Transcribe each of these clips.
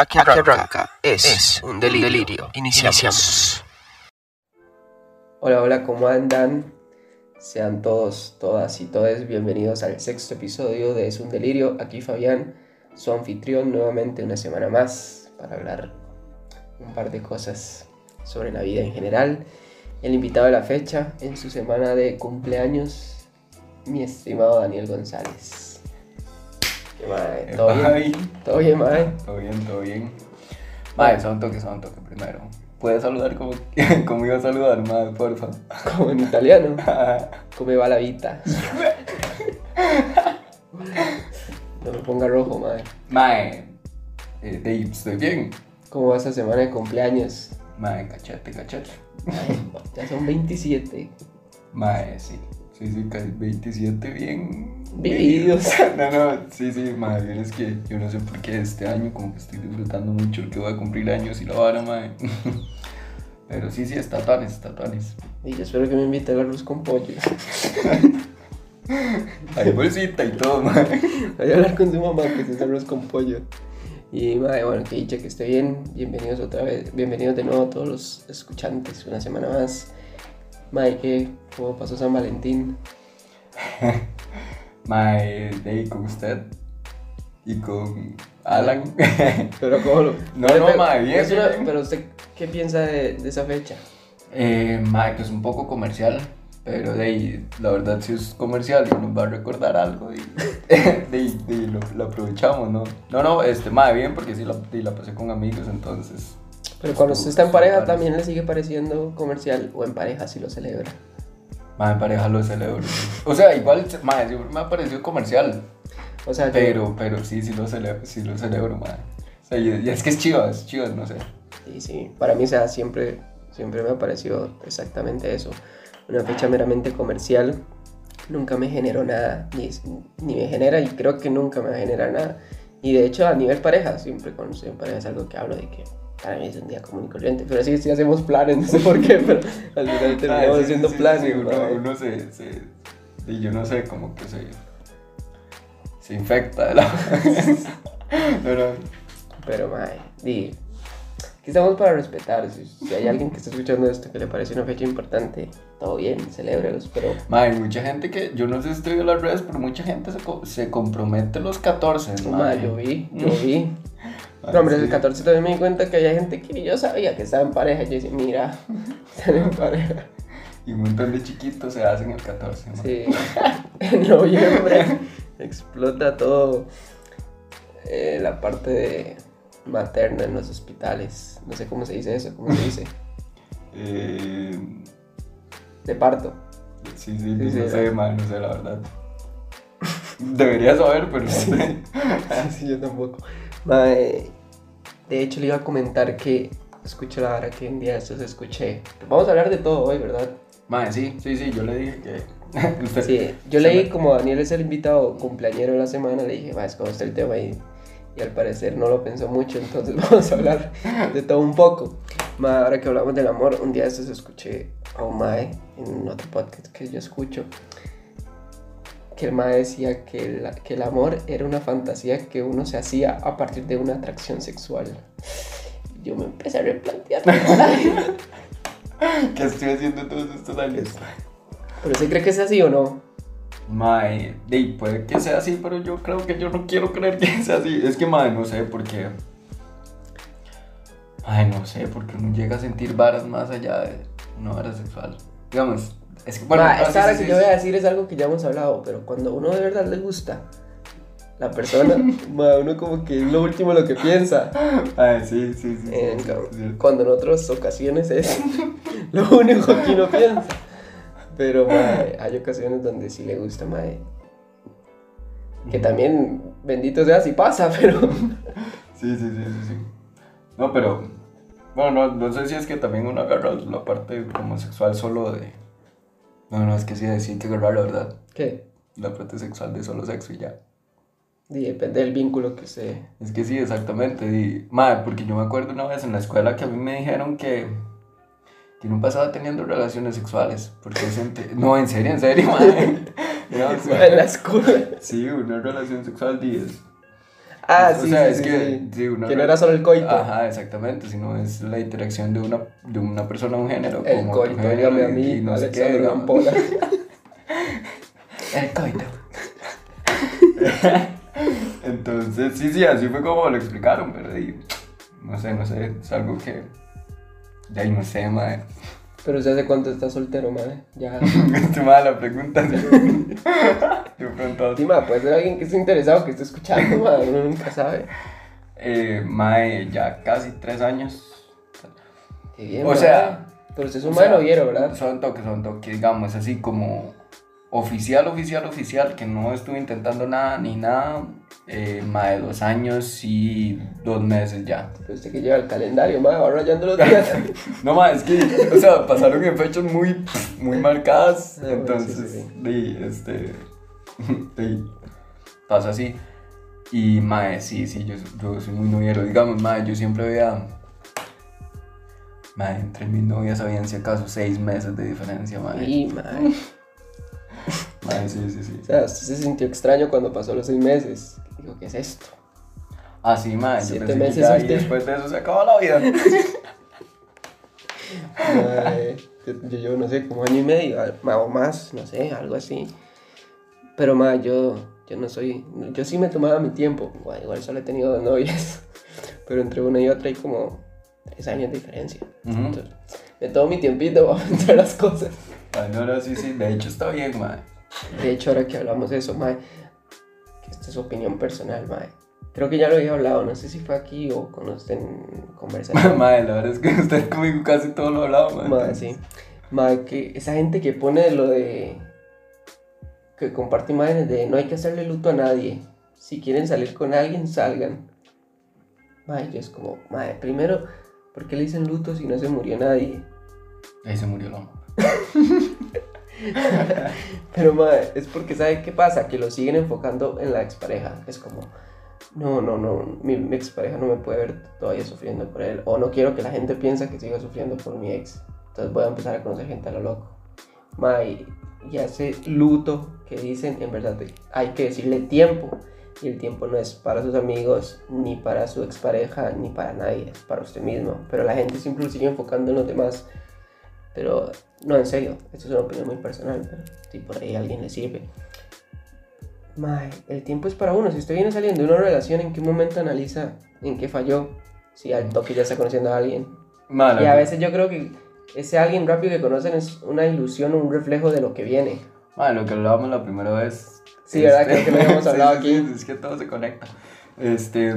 Aquí arranca. Es, un delirio. Iniciamos. Hola, hola, ¿cómo andan? Sean todos, todas y todos bienvenidos al sexto episodio de Es un Delirio. Aquí Fabián, su anfitrión, nuevamente una semana más para hablar un par de cosas sobre la vida en general. El invitado de la fecha en su semana de cumpleaños, mi estimado Daniel González. ¿Qué mae? ¿Todo bien? ¿Todo bien, mae? Todo bien, todo bien. Mae, son toque, son toque primero. ¿Puedes saludar como, como iba a saludar, madre, porfa? Como en italiano. ¿Cómo va la vida? No me ponga rojo, mae. Mae, eh, Dave, estoy bien. ¿Cómo va esa semana de cumpleaños? Mae, cachete, cachete. Ay, ya son 27. Mae, sí. Sí, sí, casi 27 bien. Vividos. No, no, sí, sí, mae, bien es que yo no sé por qué este año como que estoy disfrutando mucho el que voy a cumplir años y la vara, mae. Pero sí, sí, estatuanes, estatuanes. Y yo espero que me invite al arroz con pollo. Hay bolsita y todo, mae. Voy a hablar con su mamá que se hace arroz con pollo. Y madre, bueno, que dicha que esté bien. Bienvenidos otra vez, bienvenidos de nuevo a todos los escuchantes. Una semana más. Madre, ¿qué? ¿Cómo pasó San Valentín? Mae, Dave, con usted y con Alan. Pero cómo lo... No, Pero- no, mae, bien, bien. Pero usted, ¿qué piensa de, de esa fecha? Eh, mae, que es un poco comercial, pero de ahí, la verdad si es comercial y nos va a recordar algo y de, de lo, lo aprovechamos, ¿no? No, no, este, mae, bien, porque sí la, la pasé con amigos, entonces... Pero cuando usted está en pareja también le sigue pareciendo comercial o en pareja si lo celebra. En pareja lo celebro. O sea, igual, siempre me ha parecido comercial, O sea, yo- pero, pero sí, sí lo celebro, sí lo celebro, mae. O sea, y, y es que es chido, es chido, no sé. Sí, sí. Para mí, o sea, siempre, siempre me ha parecido exactamente eso. Una fecha meramente comercial nunca me generó nada, ni, ni me genera y creo que nunca me va a generar nada. Y de hecho, a nivel pareja, siempre en pareja es algo que hablo de que para mí es un día común y corriente. Pero sí, sí hacemos planes, no sé por qué, pero al final terminamos Ay, sí, haciendo sí, planes. sí, uno, mae. uno se, se- y yo no sé, como que se, se infecta la... Pero, Pero, mae, di, aquí estamos para respetar. Si, si hay alguien que está escuchando esto que le parece una fecha importante, todo bien, celébralos, pero... mae, mucha gente que, yo no sé si estoy en las redes, pero mucha gente se, se compromete los 14, No, mae. ma, yo vi, yo Mm. vi. Ah, No, hombre, sí. el 14 también me di cuenta que había gente que yo sabía que estaba en pareja. Yo decía, mira, están en pareja. Y un montón de chiquitos se hacen el 14, mae. Sí. En noviembre explota todo eh, la parte de materna en los hospitales. No sé cómo se dice eso, cómo se dice. Eh, De parto. sí, sí, Sí, no sí, sé, mae, no sé, la verdad. Debería saber, pero no sé. Sí, yo tampoco. Mae, de hecho, le iba a comentar que escuché la hora que un día de estos escuché. Vamos a hablar de todo hoy, ¿verdad? Mae, sí, sí, sí, yo le dije que... usted- Sí, yo leí me- como Daniel es el invitado cumpleañero de la semana, le dije, va, es como está el tema y, y al parecer no lo pensó mucho, entonces vamos a hablar de todo un poco. Ma, ahora que hablamos del amor, un día estos escuché a un Mae en otro podcast que yo escucho, que el Mae decía que el, que el amor era una fantasía que uno se hacía a partir de una atracción sexual. Yo me empecé a replantear. ¿Qué estoy haciendo todos estos años? ¿Pero usted cree que es así o no? Mae, de, puede que sea así, pero yo creo que yo no quiero creer que sea así. Es que, mae, no sé, porque... Ay, no sé, porque uno llega a sentir varas más allá de una vara sexual. Digamos, es que, bueno... Ma, esta hora sí, que yo voy a decir es algo que ya hemos hablado, pero cuando uno de verdad le gusta la persona, ma, uno como que es lo último lo que piensa. Ay, sí, sí, sí. En sí. cuando en otras ocasiones es lo único que uno piensa. Pero ma, hay ocasiones donde sí le gusta, ma, que también, bendito sea si pasa, pero... Sí, sí, sí, sí, sí. No, pero... Bueno, no, no sé si es que también uno agarra la parte homosexual solo de... No, no, es que sí, sí que agarrar la verdad. ¿Qué? La parte sexual de solo sexo y ya. Y depende del vínculo que se... Es que sí, exactamente. Y, madre, porque yo me acuerdo una vez en la escuela que a mí me dijeron que, que no pasaba teniendo relaciones sexuales. Porque sentí... No, en serio, en serio, madre. En la escuela. Sí, una relación sexual 10. Ah, sí, sea, sí, es sí, que, sí. sí, una Que no era solo el coito. Ajá, exactamente, sino es la interacción de una, de una persona a un género. El otro coito, género dígame a mí, y no sé qué. Gampola. El coito. Entonces, sí, sí, así fue como lo explicaron, pero no sé, no sé, es algo que. Ahí no sé, madre. Pero ¿usted hace cuánto está soltero, madre? Ya. Estoy mala la pregunta. sí. De pronto. Dima, puede ser alguien que esté interesado, que esté escuchando, madre. Uno nunca sabe. Eh, mae, ya casi tres años. Qué bien, O madre. sea, Pero usted es un madre noviero, ¿verdad? Son toques, son toques, digamos, así como oficial, oficial, oficial, que no estuve intentando nada ni nada. Eh, más de dos años y dos meses ya. Pero usted que lleva el calendario, madre, va rayando los días. No más, es que, o sea, pasaron en fechas muy, muy marcadas. Ah, entonces, sí, sí, este. pasa así. Y, mae, sí, sí, yo, yo soy muy noviero. Digamos, mae, yo siempre veía. Mae, entre mis novias habían si acaso seis meses de diferencia, mae. Y, madre. Mae, sí, sí, sí. O sea, usted se sintió extraño cuando pasó los seis meses. Dijo, ¿qué es esto? Ah, sí, mae, yo Siete pensé que meses ya, y después de eso se acabó la vida. Mae, yo, yo llevo, no sé, como año y medio, al- ma- o más, no sé, algo así. Pero, más yo, yo no soy, yo sí me tomaba mi tiempo. Igual, igual solo he tenido dos novias, pero entre una y otra hay como tres años de diferencia. Ujú. Entonces, me tomo mi tiempito para pensar las cosas. Ay, no, no, sí, sí, de hecho está bien, mae. De hecho, ahora que hablamos de eso, mae, que esta es opinión personal, mae. Creo que ya lo había hablado, no sé si fue aquí o cuando estén conversando. Mae, la verdad es que usted conmigo casi todo lo hablaba, mae. Mae, sí. Mae, que esa gente que pone lo de. que comparte imágenes de no hay que hacerle luto a nadie. Si quieren salir con alguien, salgan. Mae, yo es como, mae, primero, ¿por qué le dicen luto si no se murió nadie? Ahí se murió el amor. Pero, mae, es porque, ¿sabe qué pasa? Que lo siguen enfocando en la expareja. Es como, no, no, no, mi, mi expareja no me puede ver todavía sufriendo por él. O no quiero que la gente piense que siga sufriendo por mi ex. Entonces voy a empezar a conocer gente a lo loco. Mae, y ese luto que dicen, en verdad, hay que decirle tiempo. Y el tiempo no es para sus amigos, ni para su expareja, ni para nadie, es para usted mismo. Pero la gente siempre lo sigue enfocando en los demás. Pero no, en serio, esto es una opinión muy personal, pero si por ahí a alguien le sirve. Mae, el tiempo es para uno. Si usted viene saliendo de una relación, ¿en qué momento analiza en qué falló? Si al toque ya está conociendo a alguien. Mae, Y a veces yo creo que ese alguien rápido que conocen es una ilusión o un reflejo de lo que viene. mae, lo que hablábamos la primera vez. Sí, ¿verdad? Creo que lo habíamos sí, hablado sí, aquí. sí, es que todo se conecta. Este.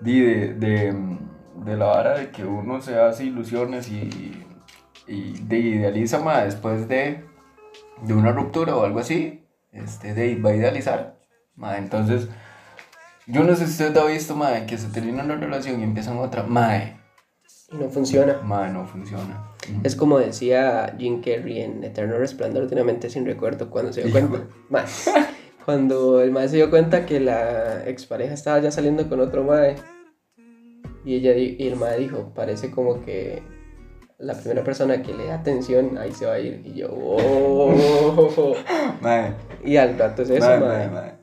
Di de, de, de la vara de que uno se hace ilusiones y. Y de idealiza, mae, después de. De una ruptura o algo así. Este, de va a idealizar. Entonces. Yo no sé si usted ha visto, mae, que se termina una relación y empiezan otra. Mae, Y no funciona. mae, no funciona. Es como decía Jim Carrey en Eterno Resplandor de una mente sin recuerdo cuando se dio cuenta. Mae, Cuando el mae se dio cuenta que la expareja estaba ya saliendo con otro mae. Y, ella, y el mae dijo, parece como que la primera persona que le da atención ahí se va a ir. Y yo, oh. Mae. Y al rato es eso, mae. mae, mae.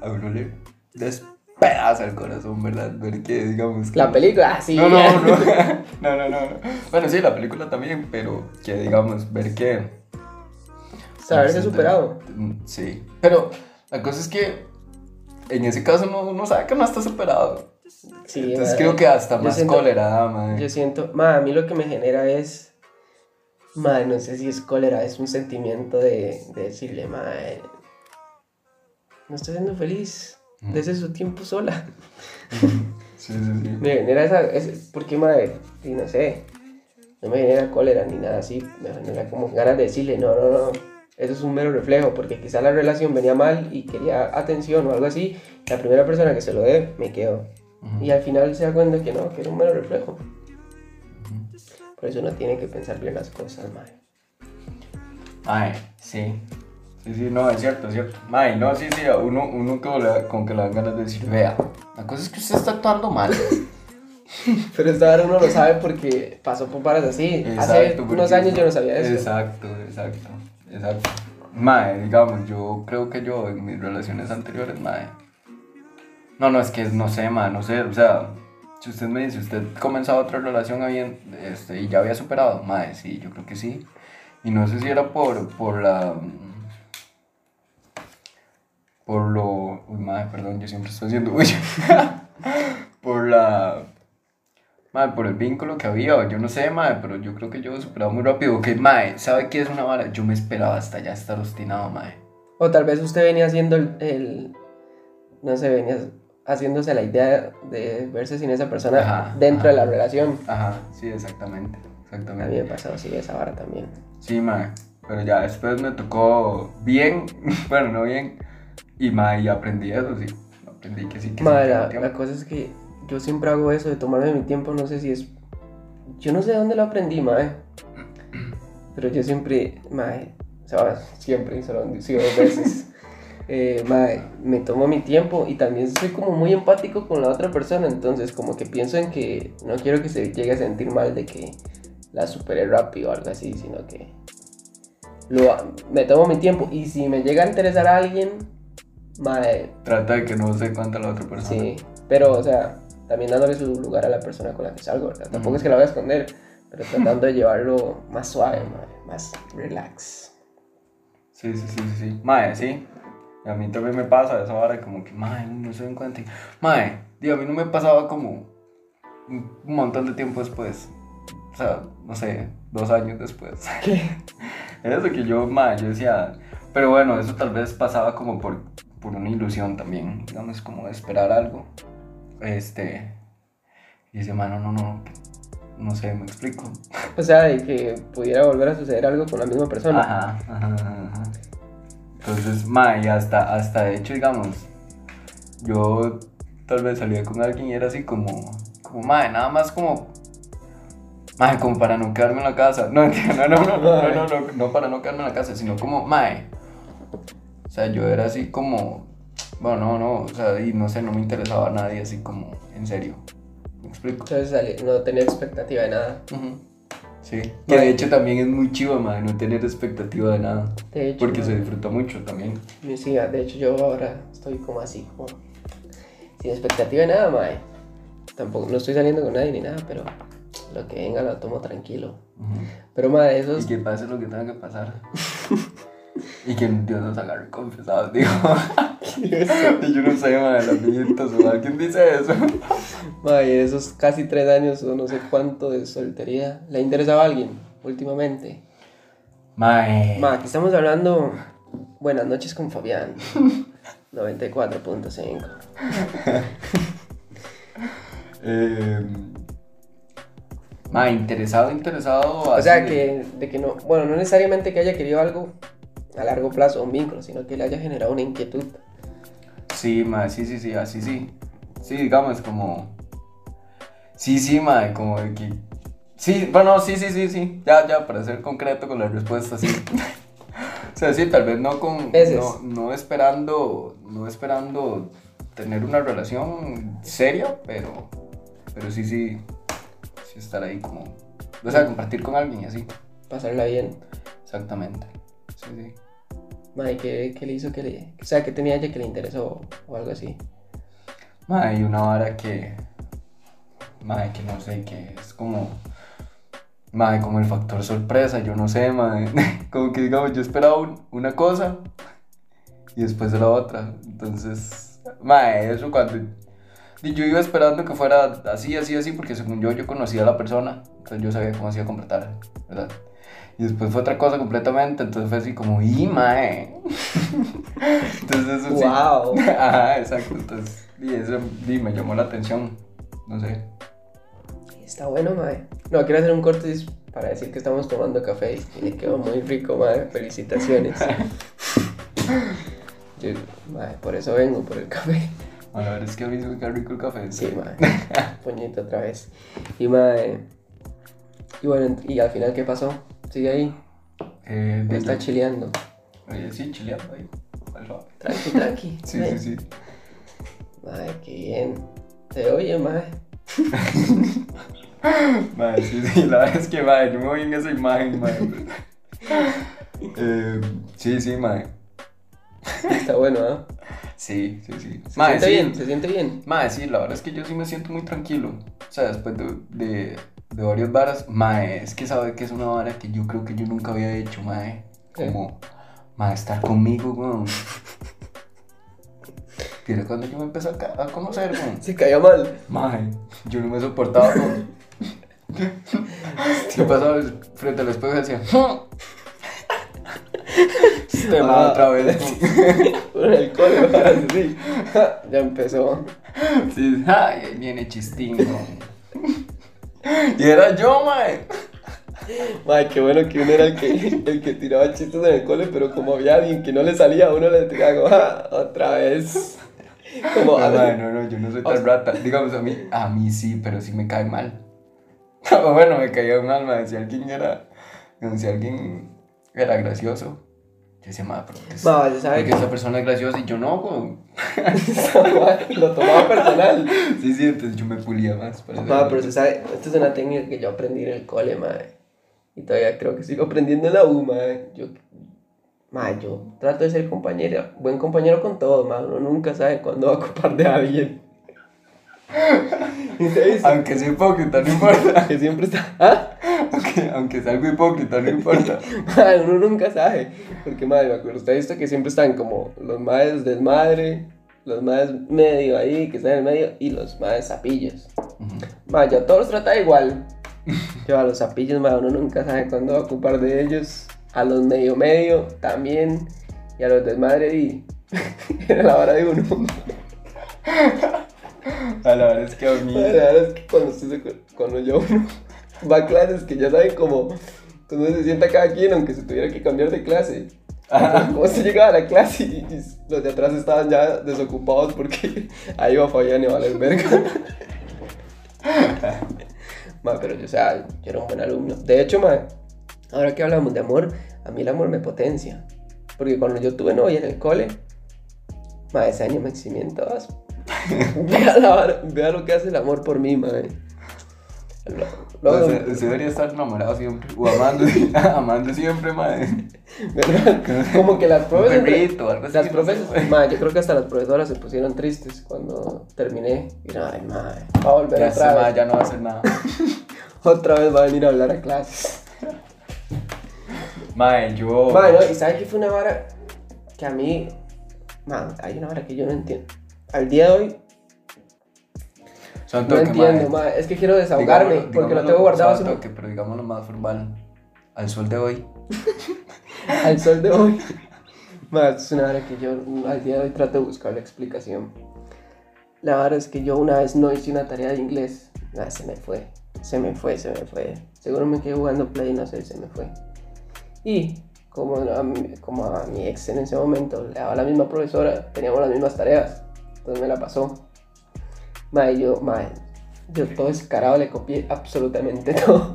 A uno le despedaza el corazón, ¿verdad? Ver que, digamos. que- La película, ah, sí. No, no, no. No, no, no. no. Bueno, sí, la película también, pero que, digamos, ver que. Saberse superado. Mm, Sí. Pero la cosa es que en ese caso no, no sabe que no está superado. Sí, Entonces mae. creo que hasta más siento- cólera da, mae. Yo siento, ma, a mí lo que me genera es, ma, no sé si es cólera, es un sentimiento de, de decirle, ma, eh, no está siendo feliz, desde su tiempo sola. Sí, sí, sí. Me genera esa, es, porque, ma, y no sé, no me genera cólera ni nada así, me genera como ganas de decirle, no, no, no, eso es un mero reflejo, porque quizá la relación venía mal y quería atención o algo así, la primera persona que se lo dé, me quedo. Ujú. Y al final se da cuenta que no, que era un mero reflejo. Por eso uno tiene que pensar bien las cosas, madre. Ay, sí. Sí, sí, no, es cierto, es cierto. Ay, no, sí, sí, uno, uno que le- con que le dan ganas de decir, vea, la cosa es que usted está actuando mal. Pero esta ahora uno lo sabe porque pasó por paras así. Hace Exacto, unos porque- años yo no sabía eso. Exacto, exacto, exacto. Mae, digamos, yo creo que yo en mis relaciones anteriores, mae, No, no, es que no sé, ma, no sé, o sea, si usted me dice, usted comenzaba otra relación habían, este, y ya había superado, madre, sí, yo creo que sí. Y no sé si era por, por la... Por lo... Uy, madre, perdón, yo siempre estoy haciendo bulla. por la... Madre, por el vínculo que había, yo no sé, madre, pero yo creo que yo he superado muy rápido. Que, madre, ¿sabe qué es una vara? Yo me esperaba hasta ya estar obstinado, madre. O tal vez usted venía haciendo el, el- no sé, venía haciéndose la idea de verse sin esa persona Ajá, dentro ajá. de la relación. Ajá, sí, exactamente, A mí me exactamente. ha pasado así esa vara también. Sí, mae. Pero ya después me tocó bien, bueno, no bien. Y mae, y aprendí eso, sí. Aprendí que sí, que que la, la cosa es que yo siempre hago eso de tomarme mi tiempo, no sé si es... Yo no sé de dónde lo aprendí, madre. Pero yo siempre, madre, o sea, siempre, solo dos veces. Eh, madre, me tomo mi tiempo y también soy como muy empático con la otra persona, entonces como que pienso en que no quiero que se llegue a sentir mal de que la superé rápido o algo así, sino que lo, me tomo mi tiempo y si me llega a interesar a alguien, madre, Trata de que no se cuenta la otra persona. Sí, pero, o sea, también dándole su lugar a la persona con la que salgo, ¿verdad? Tampoco Ujú. es que la voy a esconder, pero tratando de llevarlo más suave, madre, más relax. Sí, sí, sí, sí, sí. Mae, sí. Y a mí también me pasa esa hora como que, mae, no se den cuenta. Mae, digo, a mí no me pasaba como un montón de tiempo después. O sea, no sé, dos años después. ¿Qué? Eso que yo, mae, yo decía, pero bueno, eso tal vez pasaba como por, por una ilusión también, digamos, como de esperar algo. Este, y dice, mano, no, no, no sé, me explico. O sea, de que pudiera volver a suceder algo con la misma persona. Ajá, ajá, ajá. Entonces, ma, y hasta, hasta de hecho, digamos, yo tal vez salía con alguien y era así como, como, ma, nada más como, ma, como para no quedarme en la casa. No, no, no, no, no, no, no, no para no quedarme en la casa, sino como, ma, o sea, yo era así como, bueno, no, no, o sea, y no sé, no me interesaba a nadie así como, en serio. ¿Me explico? Entonces no tenía expectativa de nada. Ujú. Sí, que de hecho también es muy chivo, ma, no tener expectativa de nada. De hecho, Porque se madre, disfruta mucho también. sí, de hecho yo ahora estoy como así, como sin expectativa de nada, mae. Tampoco, no estoy saliendo con nadie ni nada, pero lo que venga lo tomo tranquilo. Pero, mae, eso Y es... que pase lo que tenga que pasar. y que Dios nos agarre confesados, digo. y yo no sé, madre, viejitas o alguien dice eso. Mae, esos casi tres años o no sé cuánto de soltería, ¿le interesaba a alguien últimamente? Mae. Ma, aquí estamos hablando. Buenas noches con Fabián. 94.5. Eh, mae, interesado, interesado. O sea, que, de que no. Bueno, no necesariamente que haya querido algo a largo plazo, un vínculo, sino que le haya generado una inquietud. Sí, mae, sí, sí, sí, así sí. Sí, digamos, como. Sí, sí, mae, como de que. Sí, bueno, sí, sí, sí, sí. Ya, ya, para ser concreto con la respuesta, sí. o sea, sí, tal vez no con. No, no esperando. No esperando tener una relación seria, pero. Pero sí, sí. Sí, estar ahí como. O sea, compartir con alguien y así. Pasarla bien. Exactamente. Sí, sí. Mae, ¿qué, qué le hizo que le. O sea, que tenía ella que le interesó o algo así? Hay una vara que. Mae, que no sé, que es como. Mae, como el factor sorpresa, yo no sé, mae. Como que digamos, yo esperaba un- una cosa y después era otra. Entonces, mae, eso cuando. y Yo iba esperando que fuera así, así, así, porque según yo, yo conocía a la persona. Entonces yo sabía cómo se iba a comportar, ¿verdad? Y después fue otra cosa completamente, entonces fue así como, ¡y, mae! entonces eso sí. ¡Wow! Ajá, exacto. Entonces, y eso y me llamó la atención. No sé. Está bueno, mae. No, quiero hacer un corte para decir que estamos tomando café y le quedó muy rico, mae. Felicitaciones. Yo, mae, por eso vengo, por el café. A ver, es que a mí me queda rico el café. Sí, mae. Puñito otra vez. Y mae. Y bueno, y al final, ¿qué pasó? Sigue ahí. Eh, Me está chileando. sí, chileando ahí. Tranqui, tranqui. Sí, sí, sí. Mae, qué bien. Se oye, mae. Madre, sí, sí, la verdad es que, madre, yo me voy en esa imagen, madre. eh, sí, sí, madre. Está bueno, ¿ah? Sí, sí, sí. Se Mae, siente sí. bien, se siente bien. Mae, sí, la verdad es que yo sí me siento muy tranquilo. O sea, después de, de, de varias varas, mae, es que sabe que es una vara que yo creo que yo nunca había hecho, mae. Como, mae, estar conmigo, weón. Mira, cuando yo me empecé a, ca- a conocer, weón. Se caía mal. Mae, yo no me soportaba, weón. Yo pasaba frente al espejo y decía, este mae Ah. otra vez, weón. Por el cole, así. Ya empezó. Sí, ay, ahí viene chistín, weón. Y era yo, mae. Mae, qué bueno que uno era el que, el que tiraba chistes en el cole, pero como había alguien que no le salía, uno le tiraba "Ah, otra vez. Como, No, a mae, ver, no, no, yo no soy O sea- tan rata. Digamos, a mí, a mí sí, pero sí me cae mal. Bueno, me caía mal, mae. Si alguien era, si alguien era gracioso, yo decía, mae, pero que es- mae, ya sabe porque que esa persona es graciosa y yo no, lo tomaba personal. Sí, sí, entonces yo me pulía más. hacer- pero se sabe, esta es una técnica que yo aprendí en el cole, mae. Y todavía creo que sigo aprendiendo en la U, mae. Yo, mae, yo trato de ser compañero, buen compañero con todos, mae. Uno nunca sabe cuándo va a ocupar de alguien. Aunque sea hipócrita, no importa. que siempre está, ¿ah? Aunque, aunque sea algo hipócrita, no importa. Mae, uno nunca sabe. Porque, mae, me acuerdo, usted ha visto que siempre están como los maes desmadre, los maes medio ahí, que están en el medio, y los maes zapillos. Ma, yo a todos los trata igual. Yo a los zapillos, ma, uno nunca sabe cuándo va a ocupar de ellos. A los medio medio también. Y a los desmadre y era la vara de uno. A la verdad es que a mí. Ma, La verdad es que cuando, se- cuando yo uno va a clases que ya saben cómo cuando se sienta cada quien, aunque se tuviera que cambiar de clase. Ajá. Como se llegaba a la clase y, y los de atrás estaban ya desocupados porque ahí va Fabián y va a verga. Ma, pero yo, o sea, yo era un buen alumno. De hecho, ma, ahora que hablamos de amor, a mí el amor me potencia. Porque cuando yo tuve novia en el cole, ma, ese año me eximí en todas. vea, la vea lo que hace el amor por mí, ma. Lo- lo- Usted, debería estar enamorado siempre. O amando, amando siempre, madre. ¿verdad? Como que las entre- así. Las profes, sé. ma, yo creo que hasta las profesoras se pusieron tristes cuando terminé. Y ay, ma, va a volver Ya, otra vez. ya no va a hacer nada. Otra vez va a venir a hablar a clases. Mae, yo. Ma, no, y sabes que fue una vara que a mí, ma, hay una vara que yo no entiendo. Al día de hoy no entiendo, ma, es que quiero desahogarme Digámoslo- porque lo digámoslo tengo guardado son un- toque, pero digámoslo más formal. Al sol de hoy. al sol de hoy. Ma, es una vara que yo al día de hoy trato de buscar la explicación. La vara es que yo una vez no hice una tarea de inglés. Nada, se me fue. Se me fue, se me fue. Seguro me quedé jugando play, no sé, se me fue. Y como a mi, como a mi ex en ese momento le daba la misma profesora, teníamos las mismas tareas. Entonces me la pasó. Mae, yo, mae, yo todo descarado le copié absolutamente todo.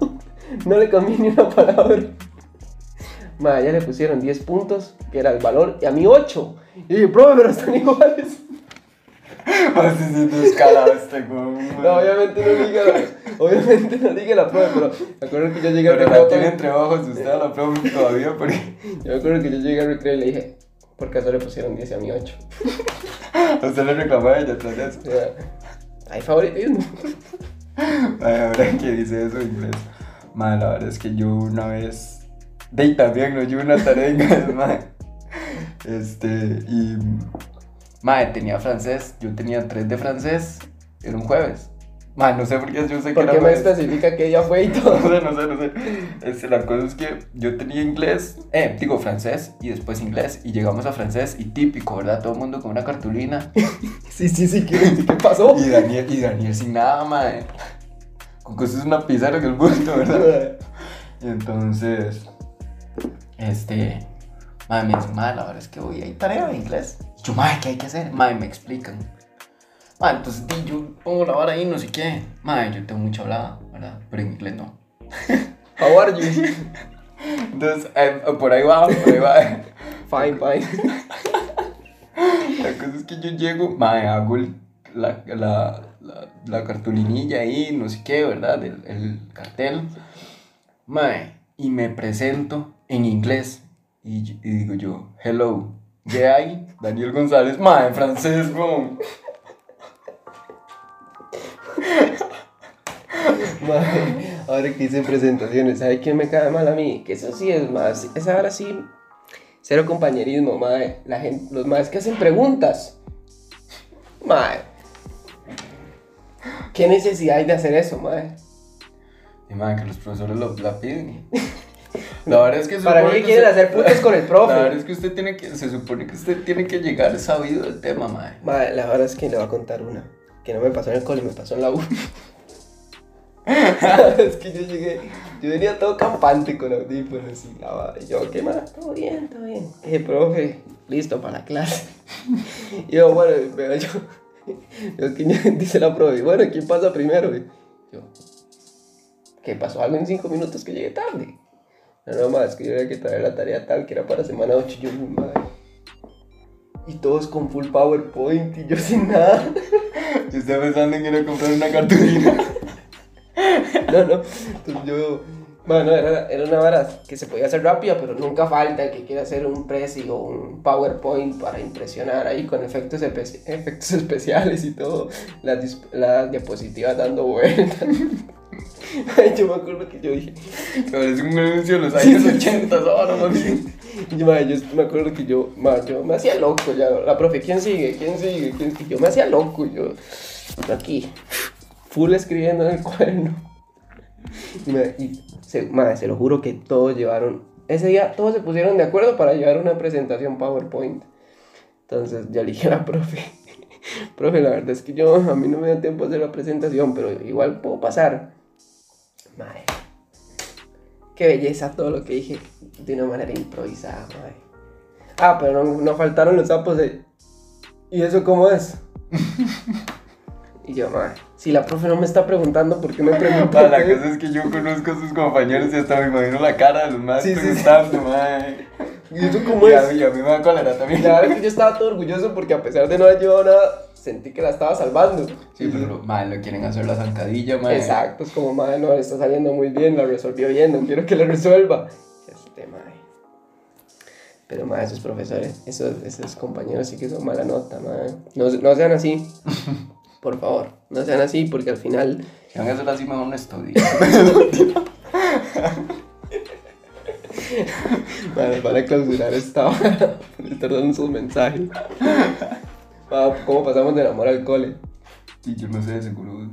No le cambié ni una palabra. Mae, ya le pusieron 10 puntos, que era el valor, y a mí 8. Y dije, profe, pero están iguales. Así escalado este. No, obviamente no diga la, obviamente no diga la profe, pero me acuerdo que yo llegué Pero recreo. todo- entre ojos usted a la profe todavía porque. Yo me acuerdo que yo llegué al recreo y le dije, ¿por qué le pusieron 10 y a mí 8? Usted le reclamó a ella. O sea, hay favoritismo. Ay, ahora que dice eso en inglés. Madre, la verdad es que yo una vez. De ahí también no yo una tarea de inglés, madre. Este, y. Madre, tenía francés. Yo tenía tres de francés. Era un jueves. Madre, no sé por qué yo sé que ¿Por era qué me especifica qué día fue y No todo? sé, no sé, no sé. Este, la cosa es que yo tenía inglés, eh, digo francés y después inglés. Y llegamos a francés y típico, ¿verdad? Todo el mundo con una cartulina. Sí, sí, sí, ¿qué, sí, ¿qué pasó? Y Daniel, y Daniel sin nada, madre. Con cosas una pizarra en el bulto, ¿verdad? Y entonces, este, madre me dice, madre, la verdad es que hoy hay tarea de inglés. Y yo, madre, ¿qué hay que hacer? Madre, me explican. Madre, entonces di, yo pongo la vara ahí, no sé qué. Madre, yo tengo mucha hablada, ¿verdad? Pero en inglés no. How are you? Entonces, eh, por ahí va, por ahí va. Fine, fine. La cosa es que yo llego, madre, hago el- la, la, la, la cartulinilla ahí, no sé qué, ¿verdad? El, el cartel. Madre, y me presento en inglés. Y, y digo yo, hello, Jay, Daniel González, en francés, bro. Mae, ahora que hice presentaciones, ¿sabe quién me cae mal a mí? Que eso sí es más, esa ahora sí, cero compañerismo, mae. La gente, los más que hacen preguntas. Mae. ¿Qué necesidad hay de hacer eso, mae? Y mae, que los profesores lo, la piden. La verdad es que se Para mí que quieren usted- hacer puntos con el La verdad profe. es que usted tiene que, se supone que usted tiene que llegar sabido del tema, mae. Mae, la verdad es que le voy a contar una. Que no me pasó en el cole, me pasó en la U. es que yo llegué, yo venía todo campante con audífonos y la vara. Y yo, ¿qué más? Todo bien, todo bien. Dije, profe, listo para la clase. y yo, bueno, veo yo. yo ¿quién- dice la profe, bueno, ¿quién pasa primero? Y yo, ¿qué pasó? Algo en cinco minutos que llegué tarde. No, no más, que yo había que traer la tarea tal que era para semana 8. Y yo, mi madre. Y todos con full PowerPoint y yo sin nada. Yo estaba pensando en ir a comprar una cartulina. No, no. Entonces yo. Bueno, era, era una vara que se podía hacer rápida, pero nunca falta el que quiera hacer un Prezi o un PowerPoint para impresionar ahí con efectos, espe- efectos especiales y todo. Las, las diapositivas dando vueltas. Yo me acuerdo que yo dije. Parece un anuncio de los años sí, 80 ahora. Yo, ma, yo me acuerdo que yo, ma, yo me hacía loco ya. La profe, ¿quién sigue? ¿Quién sigue? ¿Quién sigue? Yo me hacía loco. Yo, aquí, full escribiendo en el cuaderno. Y, y se, lo juro que todos llevaron. Ese día todos se pusieron de acuerdo para llevar una presentación PowerPoint. Entonces yo le dije a la profe, profe, la verdad es que yo, a mí no me da tiempo de hacer la presentación, pero igual puedo pasar. Madre, qué belleza todo lo que dije de una manera improvisada, madre. Ah, pero no, no faltaron los sapos de... ¿Y eso cómo es? y yo, madre, si la profe no me está preguntando, ¿por qué me pregunta? Pa, la cosa es que yo conozco a sus compañeros y hasta me imagino la cara de los más Sí, sí, sí. preguntando, mae. ¿Y eso cómo Y es? a, mí, a mí me da cólera también. La verdad es que yo estaba todo orgulloso porque a pesar de no haber llevado nada, sentí que la estaba salvando. Sí, pero mae, lo quieren hacer la zancadilla, mae. Exacto, es como, madre, no, le está saliendo muy bien, la resolvió bien, no quiero que la resuelva. Este, madre. Pero, madre, esos profesores, esos, esos compañeros sí que son mala nota, madre. No, no sean así, por favor, no sean así porque al final... Si van a hacerlo así, mejor no estudio. Madre, van a clausurar esta hora dando sus mensajes. ¿Cómo pasamos del amor al cole? Y yo no sé, seguro.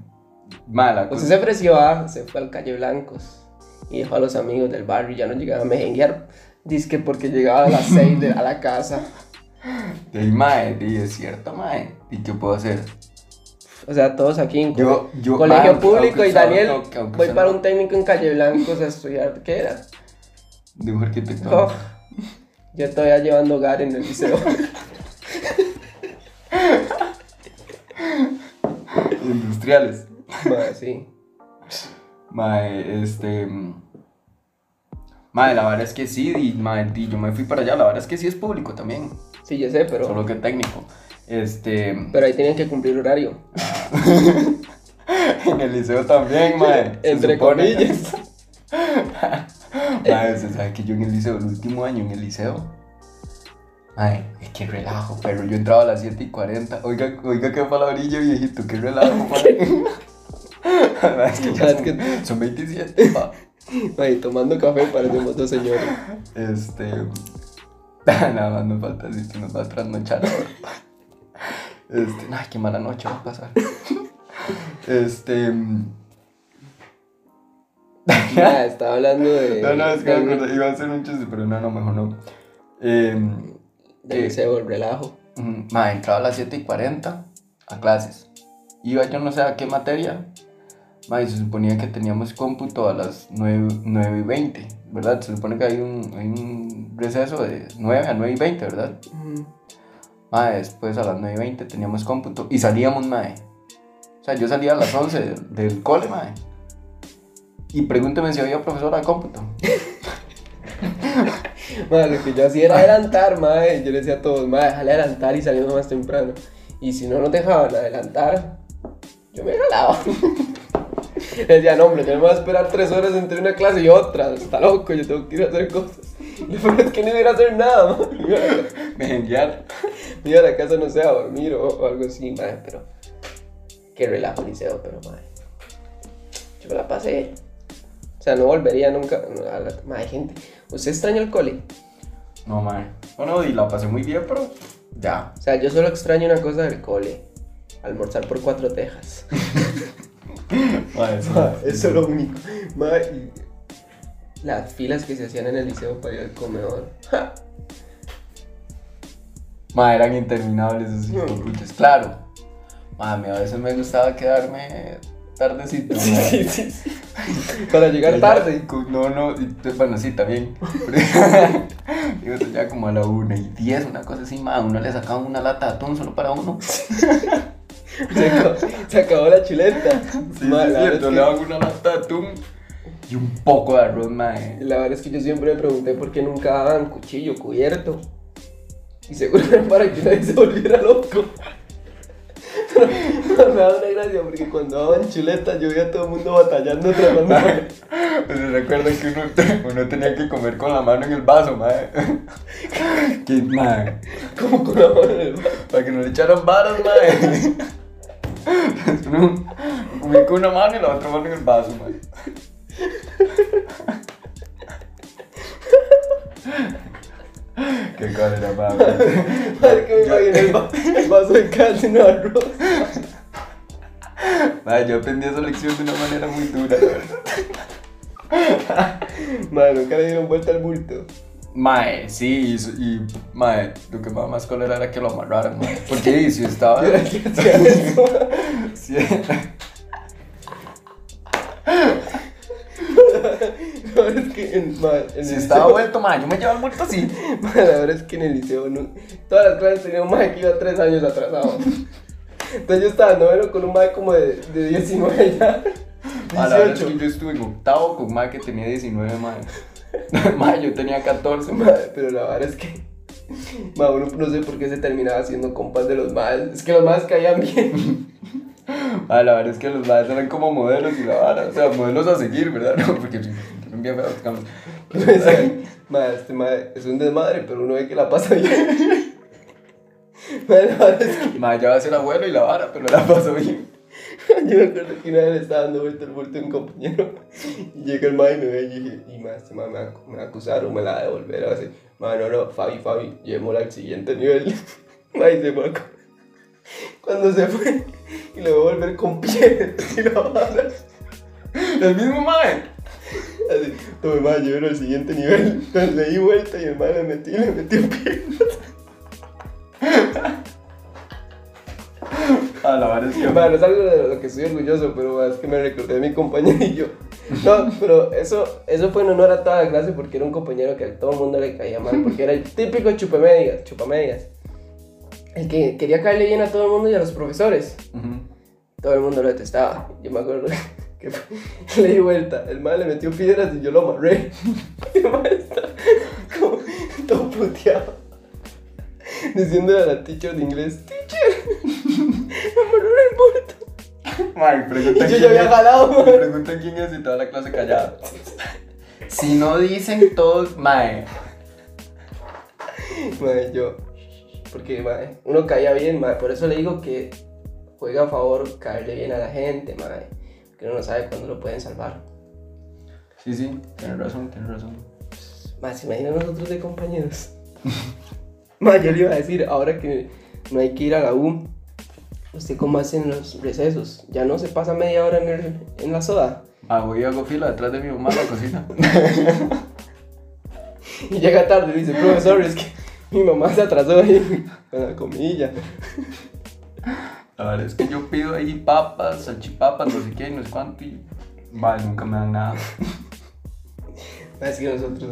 Mala Pues se ofreció a, se fue al Calle Blancos y dejó a los amigos del barrio y ya no llegaba a mejenguear. Dice que porque llegaba a las 6 de, a la casa. De ahí, mae, y es cierto, mae. ¿Y qué puedo hacer? O sea, todos aquí en Yo- yo- colegio público y Daniel, aunque- aunque voy para un técnico en Calle Blancos a estudiar. ¿Qué era? Dibujo arquitectónico. Oh, yo todavía llevando hogar en el liceo. Industriales. Madre, sí. Mae, este. Mae, la verdad es que sí, y, mae, y yo me fui para allá. La verdad es que sí es público también, Sí, yo sé, pero, solo que técnico. Este. pero ahí tenían que cumplir horario. En el liceo también, mae. se Entre comillas. Mae, se sabe que yo en el liceo, el último año en el liceo. Mae, qué relajo, pero yo entraba a las 7 y 40. Oiga, oiga qué palabrilla, viejito, qué relajo, mae. es que ya Es son, que- son 27, pa. Ahí tomando café parecemos dos señores. Este. Nada más nos falta que nos va a trasnochar ahora. Este. Ay, qué mala noche va a pasar. Este. Ya, estaba hablando de. No, no, es que me acordé, iba a hacer un chiste, pero no, no, mejor no. Em, Del liceo, el relajo. mm, ma, entraba a las 7 y 40 a clases. Iba yo no sé a qué materia. Ma, y se suponía que teníamos cómputo a las 9, 9 y 20, ¿verdad? Se supone que hay un, hay un receso de 9 a 9 y 20, ¿verdad? Mm. Ma, después a las 9 y 20 teníamos cómputo y salíamos, mae. O sea, yo salía a las 11 del, del cole, mae. Y pregúnteme si había profesora de cómputo. Madre, lo que yo hacía era adelantar, madre. Yo le decía a todos, madre, déjale adelantar y salimos más temprano. Y si no nos dejaban adelantar, yo me jalaba. Le decía, no, hombre, yo no me voy a esperar tres horas entre una clase y otra. Está loco, yo tengo que ir a hacer cosas. Lo peor es que no iba a hacer nada. Me iba iba a la casa, no sé, a dormir o, o algo así, ma, pero... Qué relajo liceo, pero, ma. Yo me la pasé. O sea, no volvería nunca a la... Ma, hay gente... ¿Usted extraña el cole? No, mae. Bueno, y la pasé muy bien, pero ya. O sea, yo solo extraño una cosa del cole. Almorzar por cuatro tejas. Mae, sí, Ma, sí, eso sí. es lo único. Ma, y las filas que se hacían en el liceo para ir al comedor. Ja. Ma, eran interminables esos hijueputas. Claro. Mami, a veces me gustaba quedarme tardecito. Sí, sí, sí. Para llegar tarde. No, no, bueno, sí, también. Digo, ya como a la una y diez, una cosa así, ma, uno le sacaba una lata de atún solo para uno. Se acabó, se acabó la chuleta. Sí, Ma, sí, la, cierto, le es daban una lata de atún y un poco de arroz, ma. que, la verdad es que yo siempre me pregunté por qué nunca daban cuchillo cubierto. Y seguro era para que nadie se volviera loco. Pero me da una gracia porque cuando daban chuleta yo veía a todo el mundo batallando tratando de... Pues se recuerdan que uno, uno tenía que comer con la mano en el vaso, ma. Que, ma, Como con la mano en el vaso. para que no le echaran varas, ma. Uno comía con una mano y la otra mano en el vaso, ma. Qué cólera, ma. Madre que me imaginé el, va- el vaso de caldo en arroz. Ma, yo aprendí esa lección de una manera muy dura. Madre, nunca le dieron vuelta al bulto. Mae, sí, y, y mae, lo que me daba más cólera era que lo amarraran, mae. Porque si estaba. Yo en, ma, en Si el estaba liceo- vuelto, mae, yo me llevaba el muerto así. ma, la verdad es que en el liceo no, todas las clases tenían un mae que iba tres años atrasado. Entonces yo estaba en noveno con un mae como de, de 19 ya. A la verdad es 18. que yo estuve en octavo con mae que tenía 19, mae. Mae, yo tenía 14, mae. Pero la verdad es que ma, uno no sé por qué se terminaba haciendo compas de los maes. Es que los maes caían bien. La verdad es que los maes eran como modelos y la vara. O sea, modelos a seguir, ¿verdad? No, porque bien digamos. Este es un desmadre, pero uno ve que la pasa bien. Ma, la es que Mae, ya va a ser abuelo y la vara, pero la pasó bien. yo me acuerdo que una vez le estaba dando vuelta el bulto a un compañero y llega el mae y me ve y dije, y ma, este me va, me va a acusar o me la va a devolver. O así, ma, no, no, Fabi, Fabi, llevémosla al siguiente nivel. Ma, y se fue. Cuando se fue, y le voy a volver con piedras y la vara. El mismo mae. Así, tome más, llévelo al siguiente nivel. Entonces le di vuelta y el mae le metí y le metió piernas. A la vara es que. Bueno, es algo de lo que estoy orgulloso, pero es que me recordé de mi compañerillo. No, pero eso, eso fue en honor a toda la clase porque era un compañero que a todo el mundo le caía mal, porque era el típico chupamedias, chupamedias. El que quería caerle bien a todo el mundo y a los profesores. Todo el mundo lo detestaba. Yo me acuerdo que le di vuelta. El mae le metió piedras y yo lo amarré. Y el mae está como todo puteado. Diciéndole a la teacher de inglés, teacher, me amarró en el bulto. Mae, Y pregunta yo ya había jalado, preguntan quién es y toda la clase callada. Si no dicen todos, mae. Mae, yo. Porque, mae, uno caía bien, mae. Por eso le digo que juega a favor caerle bien a la gente, mae. Que uno no sabe cuándo lo pueden salvar. Sí, sí, tienes razón, tienes razón. Más, imagina nosotros de compañeros. Más, yo le iba a decir, ahora que no hay que ir a la U, ¿usted cómo hace en los recesos? ¿Ya no se pasa media hora en, el- en la soda? Ah, voy hago fila detrás de mi mamá en la cocina. Y llega tarde y dice, profesor, es que mi mamá se atrasó ahí con la comidilla. La verdad es que yo pido ahí papas, salchipapas, no sé qué, no sé cuánto y. Vale, nunca me dan nada. Así que nosotros.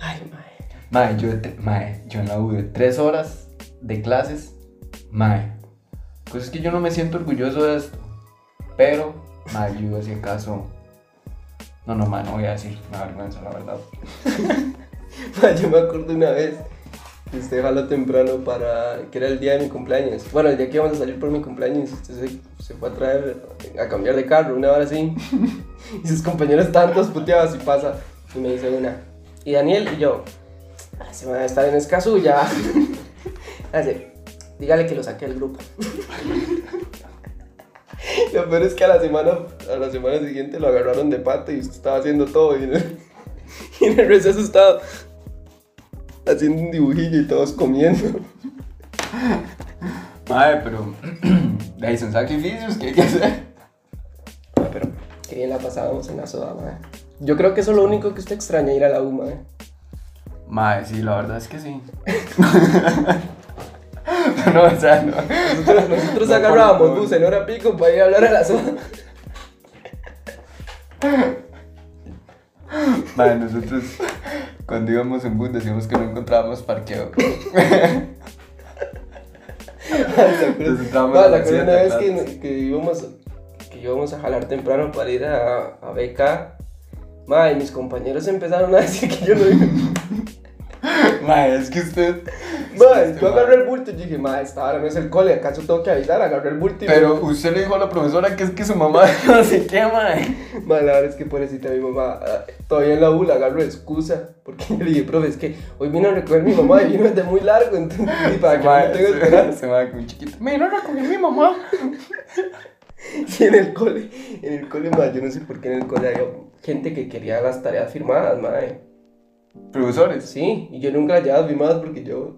Ay, mae. Mae, yo, de yo en la U de tres horas de clases, mae. Pues es que yo no me siento orgulloso de esto. Pero, mae, yo hacía caso. No, no, mae, no voy a decir, me da vergüenza, la verdad. Mae, Yo me acuerdo una vez que usted jaló temprano para que era el día de mi cumpleaños. Bueno, el día que íbamos a salir por mi cumpleaños, usted se, fue a traer, a cambiar de carro, una hora así. Y sus compañeros estaban todos puteados y pasa. Y me dice una. Y Daniel y yo. "Ah, Se va a estar en escaso ya. Hace. Dígale que lo saque del grupo. Lo peor es que a la semana, a la semana siguiente lo agarraron de pata y usted estaba haciendo todo. Y y en el estaba haciendo un dibujillo y todos comiendo. Mae, pero. de ahí son sacrificios que hay que hacer. Ah, pero qué bien la pasábamos en la soda, madre. Yo creo que eso es lo único que usted extraña, ir a la U, madre. Mae, sí, la verdad es que sí. no, o sea, no. Nosotros, nosotros No, agarrábamos bus en hora pico para ir a hablar a la soda. Mae, nosotros cuando íbamos en bus decíamos que no encontrábamos parqueo. Entonces entrábamos Ma, a ¿te las acuerdas una vez que, que íbamos, que íbamos a jalar temprano para ir a, a BK? Ma, y mis compañeros empezaron a decir que yo no iba. Mae, es que usted. Ma, es que yo este agarré el bulto y dije, ma, esta hora no es el cole, ¿acaso tengo que avisar? Agarré el bulto y Pero usted le dijo a la profesora que es que su mamá no sé qué, mae. Ma, la verdad es que pobrecita mi mamá, ah, todavía en la U la agarro de excusa, porque yo le dije, profe, es que hoy vino a recoger mi mamá y vino desde muy largo, entonces, y para que no Mae, tenga se- esperanza. Se va con chiquito. Me no recogió mi mamá. Y en el cole, en el cole, ma, yo no sé por qué en el cole había gente que quería las tareas firmadas, madre. Profesores. Sí, y yo nunca las llevaba firmadas porque yo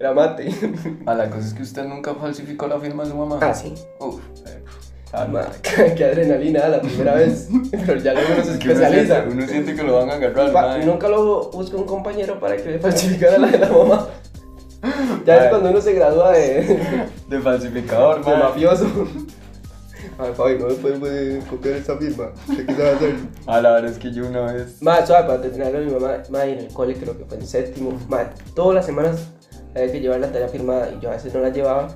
era mate. A la cosa es que usted nunca falsificó la firma de su mamá. Ah, sí. Uf. eh, salud. Ma, qué adrenalina la primera vez, pero ya luego uno se uno especializa. siente, uno siente que lo van a agarrar, Pa- nunca lo busca un compañero para que le falsificara la de la mamá. Ya es cuando uno se gradúa de, De falsificador, de mafioso. Ay, Fabi, no me puedes copiar esa firma. ¿Qué quieres hacer? Ah, la verdad es que yo una vez. Más suave, para terminar con mi mamá, ma, en el cole creo que fue en séptimo. Ma, todas las semanas había que llevar la tarea firmada y yo a veces no la llevaba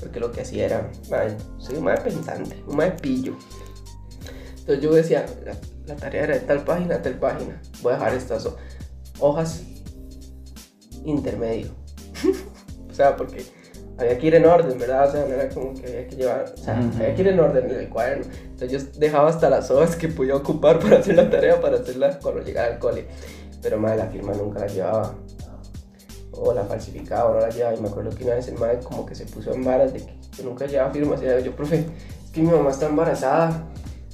porque lo que hacía era, ma, soy un mae pensante, un mae pillo. Entonces yo decía, la, la tarea era de tal página tal página. Voy a dejar estas ho- hojas intermedio. o sea, porque había que ir en orden, ¿verdad? O sea, no era como que había que llevar, o sea, había que ir en orden en el cuaderno. Entonces yo dejaba hasta las hojas que podía ocupar para hacer la tarea, para hacerla cuando llegara al cole. Pero madre, la firma nunca la llevaba. O la falsificaba o no la llevaba. Y me acuerdo que una vez el madre como que se puso en varas de que yo nunca llevaba firmas. Y era yo, profe, es que mi mamá está embarazada.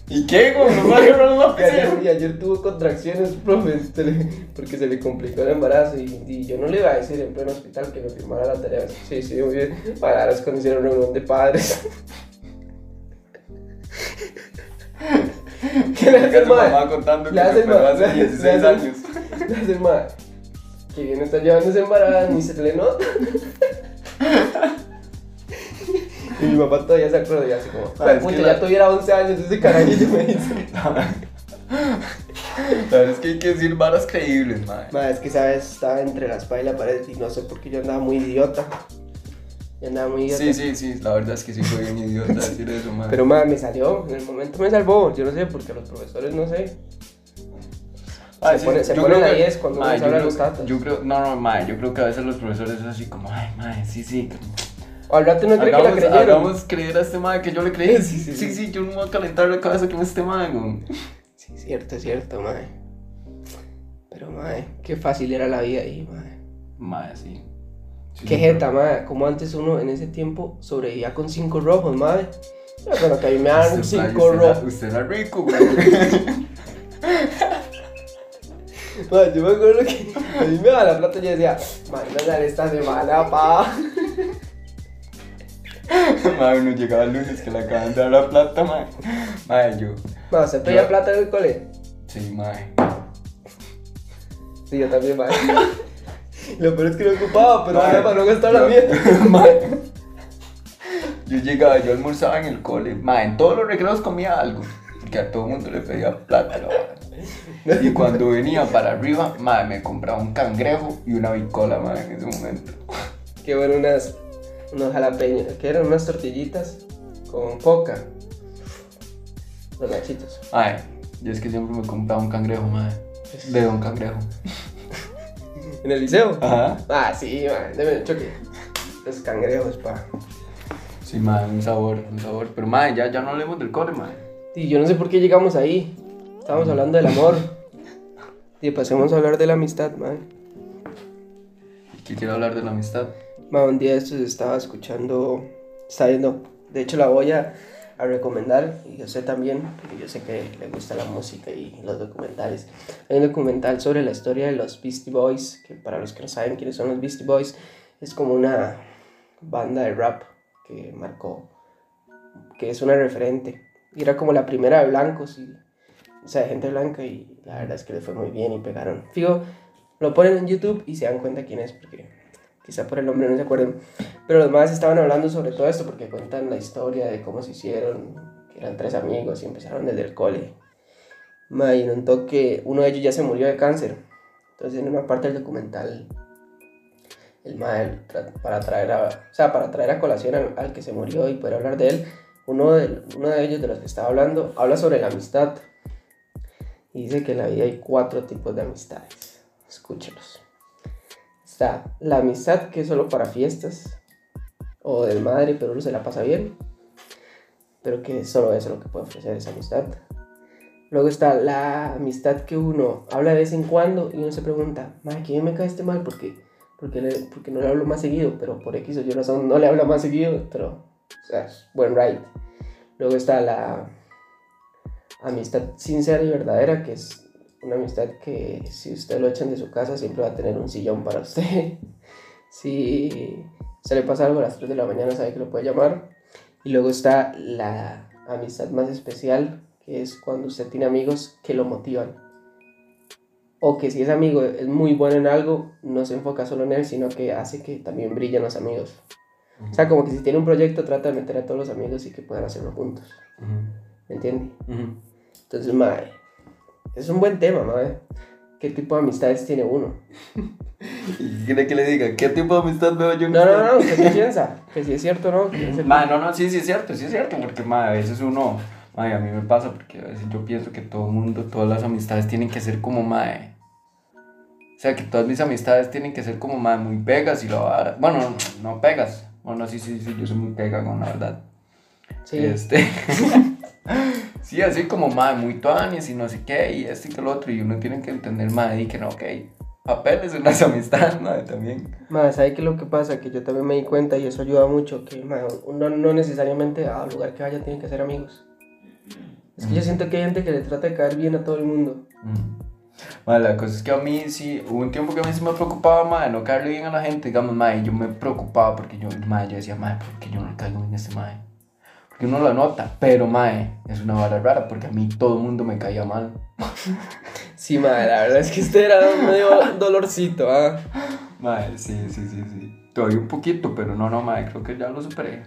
¿Y qué, güey? No la Y ayer, y ayer tuvo contracciones, profe, se le- porque se le complicó el embarazo. Y, y yo no le iba a decir en pleno hospital que me firmara la tarea. Sí, sí, muy bien. Para las cuando hicieron reunión de padres. ¿Qué le hace el que Le hace el hace le hace- 16 le hace- años. Le hace el mae. Que bien está llevando ese embarazo, ni se le nota. Y mi papá todavía se acuerda y así como, Ah, pucha, ya la- tuviera 11 años ese carajillo me dice. La verdad es que hay que decir varas creíbles, mae. Ma, es que sabes, estaba entre la espalda y la pared y no sé por qué yo andaba muy idiota. Yo andaba muy idiota. Sí, sí, sí, la verdad es que sí fue bien idiota decir eso, mae. Pero ma, me salió, en el momento me salvó. Yo no sé, porque los profesores no sé. Ah, se pone- se pone la que- 10 cuando mae, se habla creo- los tatas. Yo creo, no, no, mae, yo creo que a veces los profesores es así como, ay, mae, sí, sí. O al rato no cree que la Hagamos, creyeron. hagamos creer a este mae que yo le creí. Sí, Sí, sí, sí, yo no me voy a calentar la cabeza con este mae, güey. Sí, cierto, es cierto, mae. Pero, mae, qué fácil era la vida ahí, mae. Mae, sí. Sí, Qué jeta, mae. Como antes uno en ese tiempo sobrevivía con cinco rojos, mae. Creo que a mí me dan mae, cinco rojos. Usted era rico, güey. Mae, yo me acuerdo que a mí me daba la plata y yo decía, sale esta semana, pa. mae, uno llegaba el lunes que le acaban de dar la plata, mae. Mae, yo. Mae, ¿usted pedía Yo- plata en el cole? Sí, mae. Sí, yo también, mae. Lo peor es que no ocupaba, pero Mae, era para no gastar la mía. mae. Yo llegaba, yo almorzaba en el cole, mae, en todos los recreos comía algo, porque a todo el mundo le pedía vara. Y cuando venía para arriba, mae, me compraba un cangrejo y una bicola, mae, en ese momento. Que bueno, unas, unos jalapeños, que eran unas tortillitas con coca. Los nachitos. Mae, yo es que siempre me compraba un cangrejo, mae, de Don Cangrejo. ¿En el liceo? Ajá. Ah, sí, man, deme el choque. Los cangrejos, pa. Sí, mae, un sabor, un sabor. Pero, mae, ya, ya no hablemos del cole, mae. Y yo no sé por qué llegamos ahí. Estábamos hablando del amor. Y pasemos a hablar de la amistad, mae. ¿Qué quiero hablar de la amistad? Mae, un día estos estaba escuchando, estaba viendo, de hecho la voy a, a recomendar, y yo sé también, porque yo sé que le gusta la música y los documentales. Hay un documental sobre la historia de los Beastie Boys, que para los que no saben quiénes son los Beastie Boys, es como una banda de rap que marcó, que es una referente. Y era como la primera de blancos, y, o sea, de gente blanca, y la verdad es que le fue muy bien y pegaron. Figo, lo ponen en YouTube y se dan cuenta quién es, porque quizá por el nombre no se acuerden. Pero los demás estaban hablando sobre todo esto porque cuentan la historia de cómo se hicieron, que eran tres amigos y empezaron desde el cole. Ma, y un toque, uno de ellos ya se murió de cáncer. Entonces en una parte del documental, el mal para traer a, o sea, para traer a colación al, al, que se murió y poder hablar de él, uno de, uno de ellos de los que estaba hablando habla sobre la amistad. Y dice que en la vida hay cuatro tipos de amistades. Escúchelos. Está la amistad que es solo para fiestas o del madre, pero uno se la pasa bien, pero que solo eso es lo que puede ofrecer esa amistad. Luego está la amistad que uno habla de vez en cuando y uno se pregunta, madre, ¿quién me cae este mal? Porque, porque, le, porque no le hablo más seguido, pero por X o Y razón no le hablo más seguido, pero, o sea, es buen right. Luego está la amistad sincera y verdadera, que es una amistad que si usted lo echan de su casa siempre va a tener un sillón para usted. si se le pasa algo a las 3 de la mañana sabe que lo puede llamar. Y luego está la amistad más especial, que es cuando usted tiene amigos que lo motivan. O que si ese amigo es muy bueno en algo, no se enfoca solo en él, sino que hace que también brillen los amigos. Uh -huh. O sea, como que si tiene un proyecto, trata de meter a todos los amigos y que puedan hacerlo juntos. Uh -huh. ¿Me entiende? Uh -huh. Entonces, mae, es un buen tema, madre. ¿Qué tipo de amistades tiene uno? ¿Y quiere que le diga? ¿Qué tipo de amistad veo yo en No, usted? no, no, ¿qué piensa? Que si es cierto no. Madre, no, no, sí, sí es cierto, sí es cierto, porque madre, a veces uno, madre, a mí me pasa porque a veces yo pienso que todo el mundo, todas las amistades tienen que ser como madre. O sea, que todas mis amistades tienen que ser como madre, muy pegas y lo vara. Bueno, no, no pegas. Bueno, sí, sí, sí, yo soy muy pegado, la verdad. Sí. Este. sí, así como, madre, muy tuanis y no sé qué, y esto y que lo otro, y uno tiene que entender, madre, y que no, ok, papeles unas amistades, madre, también. Madre, ¿sabe qué es lo que pasa? Que yo también me di cuenta y eso ayuda mucho, que madre, uno no necesariamente al lugar que vaya tiene que ser amigos. Es que mm. yo siento que hay gente que le trata de caer bien a todo el mundo. Mm. Madre, la cosa es que a mí sí, hubo un tiempo que a mí sí me preocupaba, madre, no caerle bien a la gente, digamos, madre, yo me preocupaba porque yo, madre, yo decía, madre, ¿por qué yo no le caigo bien a este madre? Porque uno lo nota, pero mae, es una vara rara porque a mí todo el mundo me caía mal. Sí, mae, la verdad es que este era medio dolorcito, ¿ah? Mae, sí, sí, sí, sí. Todavía un poquito, pero no, no, mae, creo que ya lo superé.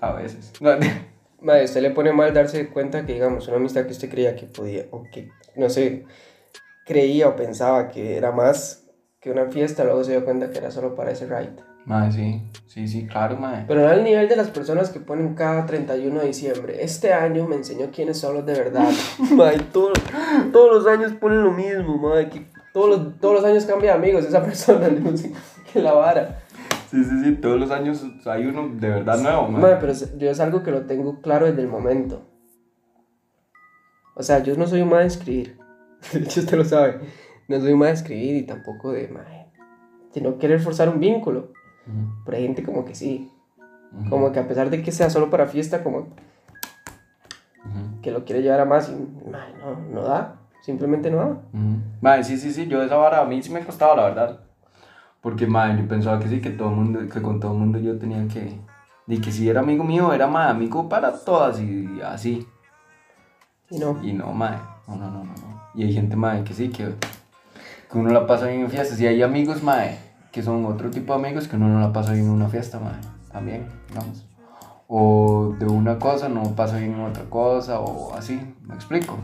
A veces. Mae, usted le pone mal darse cuenta que, digamos, una amistad que usted creía que podía, o que, no sé, creía o pensaba que era más que una fiesta, luego se dio cuenta que era solo para ese ride. Mae, sí, sí, sí, claro, mae. Pero no al nivel de las personas que ponen cada 31 de diciembre. Este año me enseñó quiénes son los de verdad. mae, todo, todos los años ponen lo mismo, mae. Que todos, los, todos los años cambia de amigos esa persona, no sé, que la vara. Sí, sí, sí, todos los años hay uno de verdad nuevo, mae. mae. pero yo es algo que lo tengo claro desde el momento. O sea, yo no soy un mae de escribir. De hecho, usted lo sabe. No soy mae de escribir y tampoco de, mae, de no querer forzar un vínculo. Pero hay gente como que sí. Uh -huh. Como que a pesar de que sea solo para fiesta, como uh -huh. que lo quiere llevar a más y man, no, no da. Simplemente no da. Madre, sí, sí, sí. Yo esa vara a mí sí me costaba, la verdad. Porque, madre, yo pensaba que sí, que todo mundo, que con todo el mundo yo tenía que... Y que si era amigo mío, era más amigo para todas y así. Y no. Y no, madre. No, no, no, no. Y hay gente, madre, que sí, que, que uno la pasa bien en fiestas. Y hay amigos, madre que son otro tipo de amigos que uno no la pasa bien en una fiesta, madre, también, digamos. O de una cosa no pasa bien en otra cosa, o así, ¿me explico?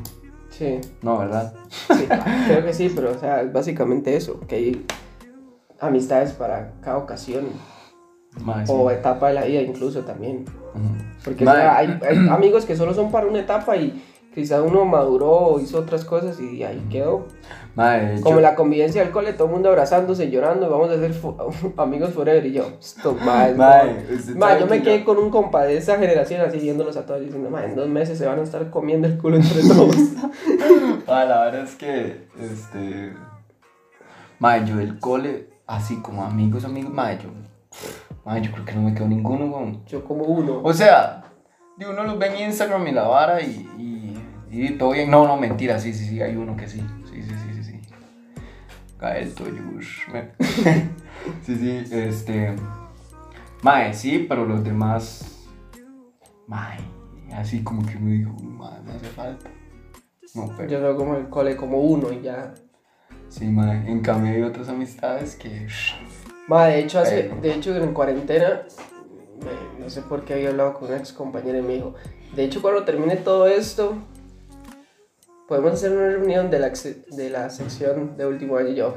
Sí. No, ¿verdad? Sí, creo que sí, pero o sea, es básicamente eso, que hay amistades para cada ocasión. Madre, o sí. etapa de la vida incluso también. Uh -huh. Porque o sea, hay, hay amigos que solo son para una etapa y quizá uno maduró, hizo otras cosas y ahí quedó. Hecho- Como la convivencia del cole, todo el mundo abrazándose, llorando, y vamos a ser amigos forever. Y yo, esto, Mae, sabe yo me que quedé con un compa de esa generación así viéndolos a todos diciendo, mae, en dos meses se van a estar comiendo el culo entre todos. Ah, la verdad es que, este... Mae, yo del cole, así como amigos, amigos, mae, yo... Mae, yo creo que no me quedó ninguno, weón. yo como uno. O sea, de uno los ve en Instagram y la vara y, y, y todo bien. No, no, mentira, sí, sí, sí, hay uno que sí. Sí, sí, sí, sí, sí. Gael Toyush. me- sí, sí, este... Mae, sí, pero los demás... Mae, así como que uno dijo, "Uy, mae, me hace falta. No, pero... Yo veo como el cole como uno y ya. Sí, mae, en cambio hay otras amistades que... Ma, de hecho, hace, Pero- de hecho en cuarentena, me- no sé por qué había hablado con una ex compañera y me dijo, de hecho cuando termine todo esto, podemos hacer una reunión de la, de la sección de último año y yo.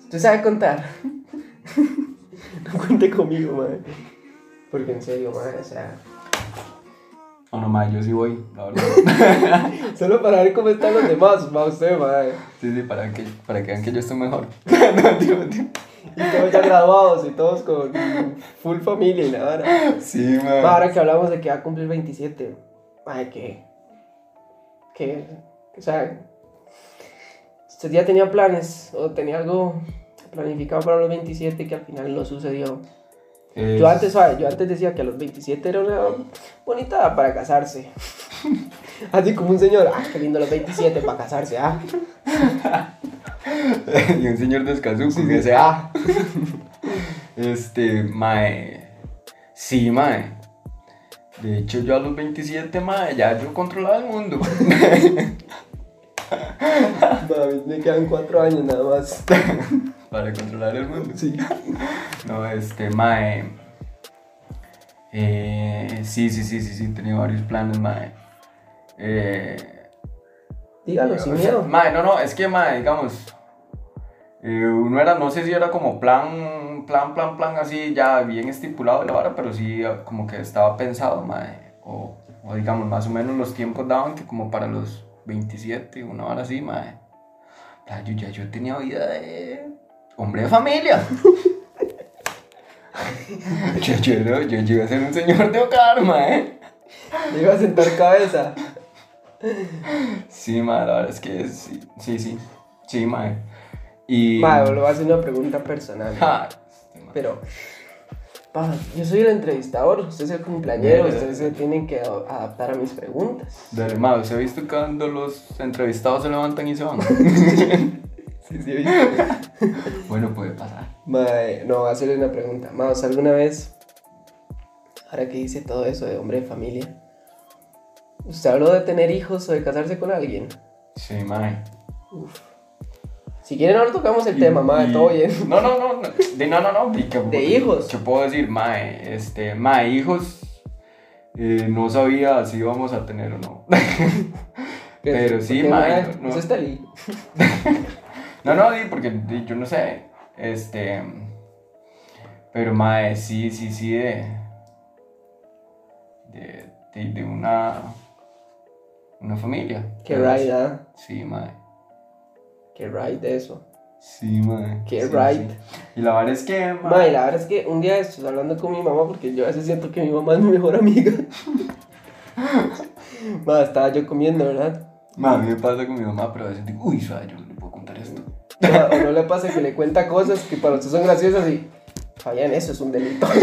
¿Usted sabe contar? no cuente conmigo, madre. Porque en serio, madre, o sea, Oh, no, mae, yo sí voy, la verdad. solo para ver cómo están los demás, va usted, madre. sí, sí, para que, para que vean que yo estoy mejor. no, tío, tío. Y todos ya graduados y todos con full familia y nada. Sí, mae. Ma, ahora que hablamos de que va a cumplir 27, madre, que. Que. o sea. Usted ya tenía planes o tenía algo planificado para los 27 que al final no sucedió. Es- Yo antes. Yo antes decía que a los 27 era una bonita edad para casarse. Así como un señor, ah, qué lindo los 27 para casarse, ah. y un señor descalzo con ese A. Este, mae. Sí, mae. De hecho, yo a los 27, mae, ya yo controlaba el mundo. Mami, me quedan 4 años nada más. Para controlar el mundo. Sí. No, este, mae. Eh, sí, sí, sí, sí, sí, tenía varios planes, mae. Eh, Dígalo sin sea, miedo. Mae, no, no, es que, mae, digamos, eh, uno era, no sé si era como plan, plan, plan, plan, así ya bien estipulado de la vara, pero sí eh, como que estaba pensado, mae, o, o digamos, más o menos los tiempos daban que como para los 27, una hora así, mae. Yo, ya yo tenía vida de hombre de familia. yo, yo, yo, yo iba a ser un señor de hogar, mae. Iba a sentar cabeza. Sí, mae, la verdad es que sí, sí, sí, sí, mae. Y... Madre, le voy a hacer una pregunta personal. Ja, este. Pero, pa, yo soy el entrevistador, usted es el cumpleañero, ustedes se tienen que adaptar a mis preguntas. Dale, mae, ¿usted ha visto cuando los entrevistados se levantan y se van? Sí, sí, bueno, puede pasar. Madre, no, voy a hacerle una pregunta. Maos, ¿alguna vez, ahora que dice todo eso de hombre de familia, usted habló de tener hijos o de casarse con alguien? Sí, mae. Si quieren, ahora tocamos el tema, madre, Y- todo bien. No, no, no, no, de, no, no, no. y que- De hijos. ¿Qué puedo decir, mae? Este, mae, hijos, eh, no sabía si íbamos a tener o no. Pero sí, mae, madre, no- Eso está ahí. No, no, di, porque yo no sé. Este. Pero, mae, sí, sí, sí, de. De, de, de una. Una familia. Qué ¿ah? Sí, mae. Qué right de eso. Sí, mae. Qué sí, right. sí. Y la verdad es que, mae. Madre, la verdad es que un día estoy hablando con mi mamá porque yo a veces siento que mi mamá es mi mejor amiga. Madre, estaba yo comiendo, ¿verdad? mae, a mí me pasa con mi mamá, pero a veces digo, uy, suave, yo no le puedo contar esto. O no le pasa que le cuenta cosas que para usted son graciosas y. Fabián, eso es un delito.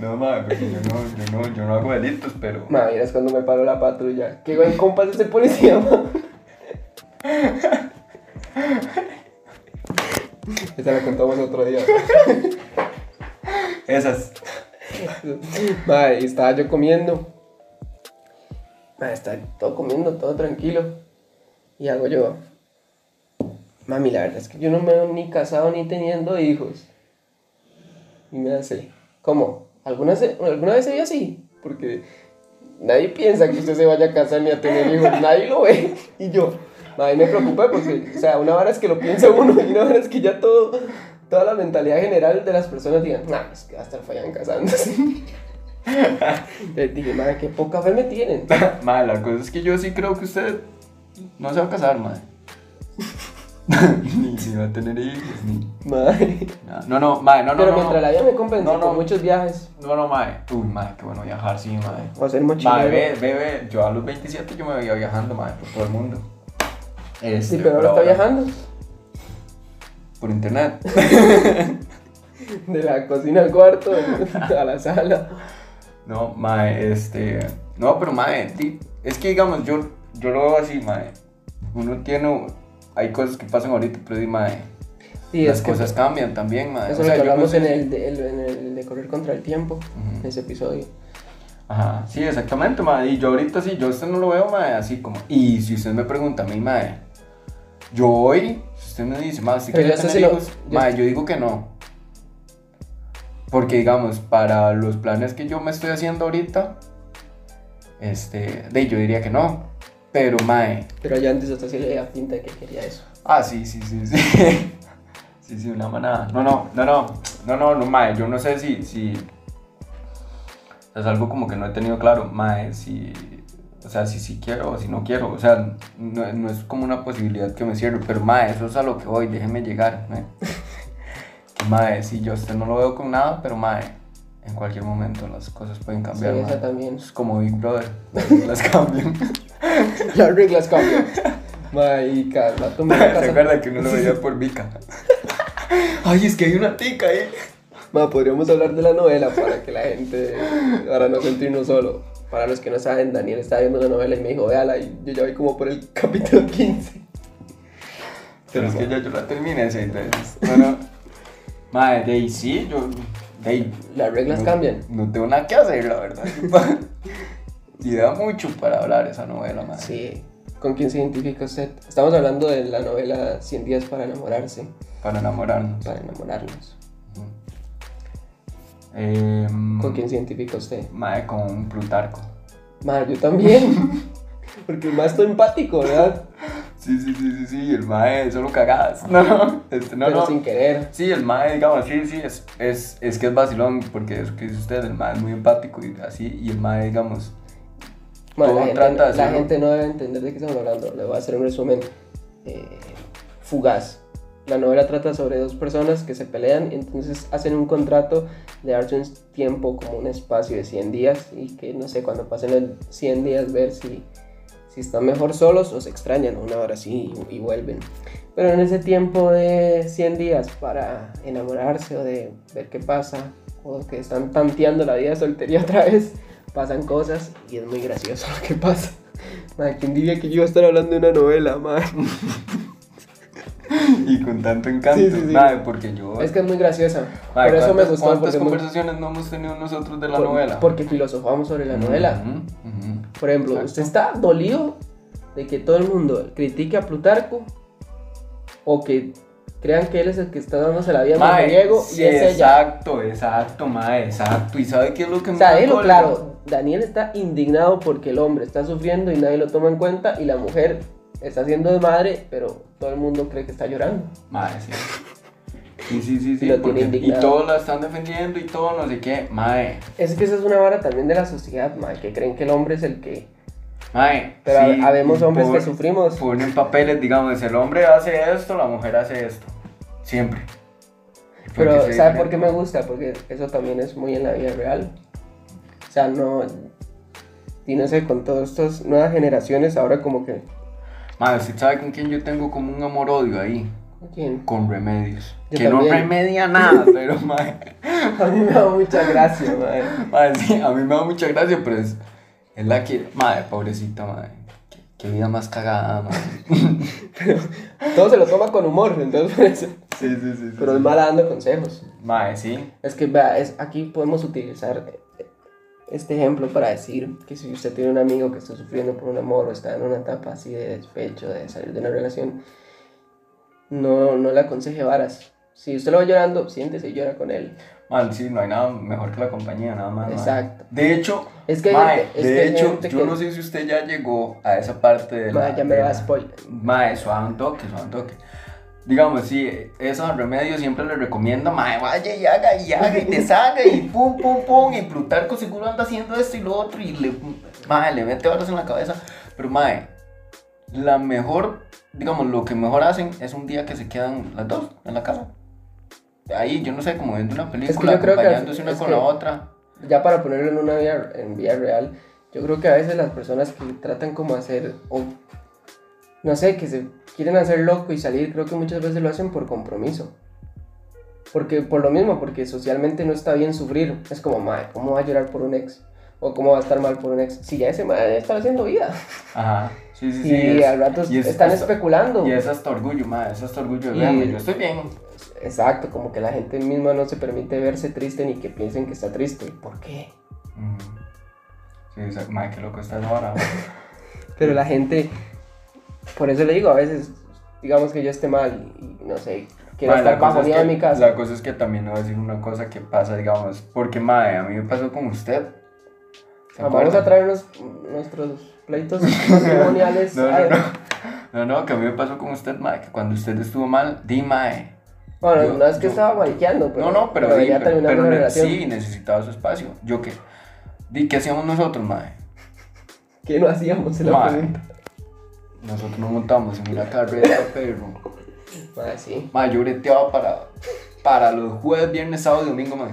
No, mae, porque yo no, yo no, yo no hago delitos, pero. Ma, mira, es cuando me paró la patrulla. Qué buen compas ese policía, ma. Esta la contamos otro día. Esas. Madre, y estaba yo comiendo. Madre, estaba todo comiendo, todo tranquilo. Y hago yo. Mami, la verdad es que yo no me veo ni casado ni teniendo hijos. Y me hace, ¿cómo? ¿Alguna, se- ¿Alguna vez se ve así? Porque nadie piensa que usted se vaya a casar ni a tener hijos. Nadie lo ve. Y yo, madre, me preocupé porque, o sea, una vara es que lo piensa uno y una vara es que ya todo, toda la mentalidad general de las personas digan, nah, es que va a estar fallando casándose. Les dije, madre, qué poca fe me tienen. Madre, la cosa es que yo sí creo que usted no se va a casar, madre. ni si va a tener hijos, ni. Madre. nada. No, no, madre, no, no. Pero no, mientras no. la vida me compense No, no. con muchos viajes, No, no, madre. Uy, madre, qué bueno viajar, sí, madre. o hacer Madre, mochilero. ve, ve, ve, yo a los 27 yo me veía viajando, madre, por todo el mundo. Este, Sí, pero ahora está viajando. Por internet. De la cocina al cuarto, a la sala. No, mae, este. No, pero mae, es que digamos, yo, yo lo veo así, mae. Uno tiene. Hay cosas que pasan ahorita, pero di, mae. Sí, las que cosas cambian también, mae. eso O sea, lo que yo no hablamos sé en, si- el de, el- en el de correr contra el tiempo, en ese episodio. Ajá, sí, exactamente, mae. Y yo ahorita sí, yo usted no lo veo, mae, así como. Y si usted me pregunta a mí, mae, yo hoy, si usted me dice, ¿usted Pero quiere tener lo- hijos? Mae, usted- yo digo que no. Porque, digamos, para los planes que yo me estoy haciendo ahorita, este, de yo diría que no. Pero, mae, Pero ya antes hasta sí le daba pinta de que quería eso. Ah, sí, sí, sí, sí. Sí, sí, una manada. No, no, no, no, no, no, no, mae, yo no sé si, si... Es algo como que no he tenido claro, mae, si... O sea, si sí quiero o si no quiero. O sea, no, no es como una posibilidad que me cierre. Pero, mae, eso es a lo que voy, déjeme llegar, mae. Mae, sí, yo usted no lo veo con nada, pero, mae, en cualquier momento las cosas pueden cambiar, Sí, esa también. Es como Big Brother, las cambian. Las reglas cambian. Marica, el vato me va a ¿Se acuerda que uno lo veía por Vika? Ay, es que hay una tica ahí. Ma, podríamos hablar de la novela para que la gente, para no sentirnos solo. Para los que no saben, Daniel estaba viendo la novela y me dijo, véala, y yo ya voy como por el capítulo 15. Pero es que ya yo la terminé seis veces. Bueno, madre, de ahí sí, yo. De ahí. Las reglas no- cambian. No tengo nada que hacer, la verdad. Y da mucho para hablar esa novela, madre. Sí. ¿Con quién se identifica usted? Estamos hablando de la novela 100 días para enamorarse, Para enamorarnos. para enamorarnos. Em, ¿Con quién se identifica usted? Madre, con Plutarco. Ma, yo también. Porque el más estoy empático, ¿verdad? Sí, sí, sí, sí, sí. El mae, solo cagadas. No. Este, no, Pero no. sin querer. Sí, el mae, digamos, sí, sí, es, es, es que es vacilón, porque eso que dice usted, el mae es muy empático y así, y el mae, digamos, Todo la, gente, trata de la hacerlo. gente no debe entender de qué estamos hablando. Le voy a hacer un resumen eh, fugaz. La novela trata sobre dos personas que se pelean y entonces hacen un contrato de darse un tiempo como un espacio de 100 días y que no sé, cuando pasen los 100 días ver si, si están mejor solos o se extrañan una hora sí y, y vuelven. Pero en ese tiempo de 100 días para enamorarse o de ver qué pasa o que están tanteando la vida de soltería otra vez, pasan cosas y es muy gracioso lo que pasa. Madre, ¿quién diría que yo iba a estar hablando de una novela, madre? y con tanto encanto, Sí, sí, sí. mae, porque yo... Es que es muy graciosa. mae, Por eso me ¿cuántas- gustó. ¿Cuántas Porque, es muy- conversaciones no hemos tenido nosotros de la por- novela? porque filosofamos sobre la novela. Ujú, ujú. Por ejemplo, Exacto. ¿usted está dolido de que todo el mundo critique a Plutarco? ¿O que crean que él es el que está dándose la vida a Mae, mujeriego sí, y es ella? exacto, exacto, mae, exacto. ¿Y sabe qué es lo que O me sea, cólera? claro, Daniel está indignado porque el hombre está sufriendo y nadie lo toma en cuenta y la mujer está haciendo de madre, pero todo el mundo cree que está llorando. Mae, sí. Sí, sí, sí, sí. Porque- y todos la están defendiendo y todo, no sé qué. Mae, Es que esa es una vara también de la sociedad, mae, que creen que el hombre es el que... mae. Pero sí, habemos hombres por- que sufrimos. Ponen papeles, digamos, el hombre hace esto, la mujer hace esto. Siempre. Pero, Porque se ¿sabe por qué me gusta? Porque eso también es muy en la vida real. O sea, no... Y no sé, con todas estas nuevas generaciones, ahora como que... Mae, ¿usted sabe con quién yo tengo como un amor-odio ahí? ¿con ¿Quién? Con remedios. Yo que no remedia nada, pero mae. A mí me da mucha gracia, mae. Mae, sí, a mí me da mucha gracia, pero es, es la que. Mae, pobrecita, mae. Qué, qué vida más cagada, mae. Todo se lo toma con humor, entonces por eso. Sí, sí, sí. Pero sí. es mala dando consejos. Mae, sí. Es que, vea, es, aquí podemos utilizar este ejemplo para decir que si usted tiene un amigo que está sufriendo por un amor o está en una etapa así de despecho, de salir de una relación, no, no le aconseje varas. Si usted lo va llorando, siéntese y llora con él. Man, sí, no hay nada mejor que la compañía, nada más. Exacto. De hecho, Es que gente- es de que hecho, yo que- no sé si usted ya llegó a esa parte de la. Mae, ya me da la- spoiler. Mae, suave un toque, suave un toque. Digamos, sí, esos remedios siempre les recomiendo, mae, vaya y haga y haga y deshaga y pum, pum, pum, y Plutarco seguro anda haciendo esto y lo otro y le, mae, le mete barras en la cabeza. Pero, mae, la mejor, digamos, lo que mejor hacen es un día que se quedan las dos en la casa. Ahí, yo no sé, como viendo una película, que acompañándose una es con la otra. Ya para ponerlo en una vida, en vida real, yo creo que a veces las personas que tratan como hacer, o no sé, que se quieren hacer loco y salir, creo que muchas veces lo hacen por compromiso. Porque, por lo mismo, porque socialmente no está bien sufrir. Es como, madre, ¿cómo va a llorar por un ex? O cómo va a estar mal por un ex. Si ya ese madre está haciendo vida. Ajá, sí, sí, sí. y es- al rato y es- están es- especulando. Y es hasta orgullo, mae, es hasta orgullo de Y- yo estoy bien. Exacto, como que la gente misma no se permite verse triste ni que piensen que está triste. ¿Por qué? Sí, o sea, mae, qué loco estás ahora. Pero la gente, por eso le digo, a veces, digamos que yo esté mal y, no sé, quiero estar cosa es bajoneado que- en mi casa. La cosa es que también le voy a decir una cosa que pasa, digamos, porque, mae, a mí me pasó con usted. ¿Se Vamos a traernos nuestros pleitos matrimoniales. No, no, no. No, no, que a mí me pasó con usted, mae, que cuando usted estuvo mal, di, mae. Bueno, Yo- no es que yo- estaba mariqueando, pero, no, no, pero, ya pero, sí, necesitaba su espacio. Yo qué. Di, ¿qué hacíamos nosotros, mae? ¿Qué no hacíamos en la pregunta? Nosotros nos montamos en una carrera, perro. Mae, sí. Mae, yo breteaba para, para los jueves, viernes, sábado y domingo, mae.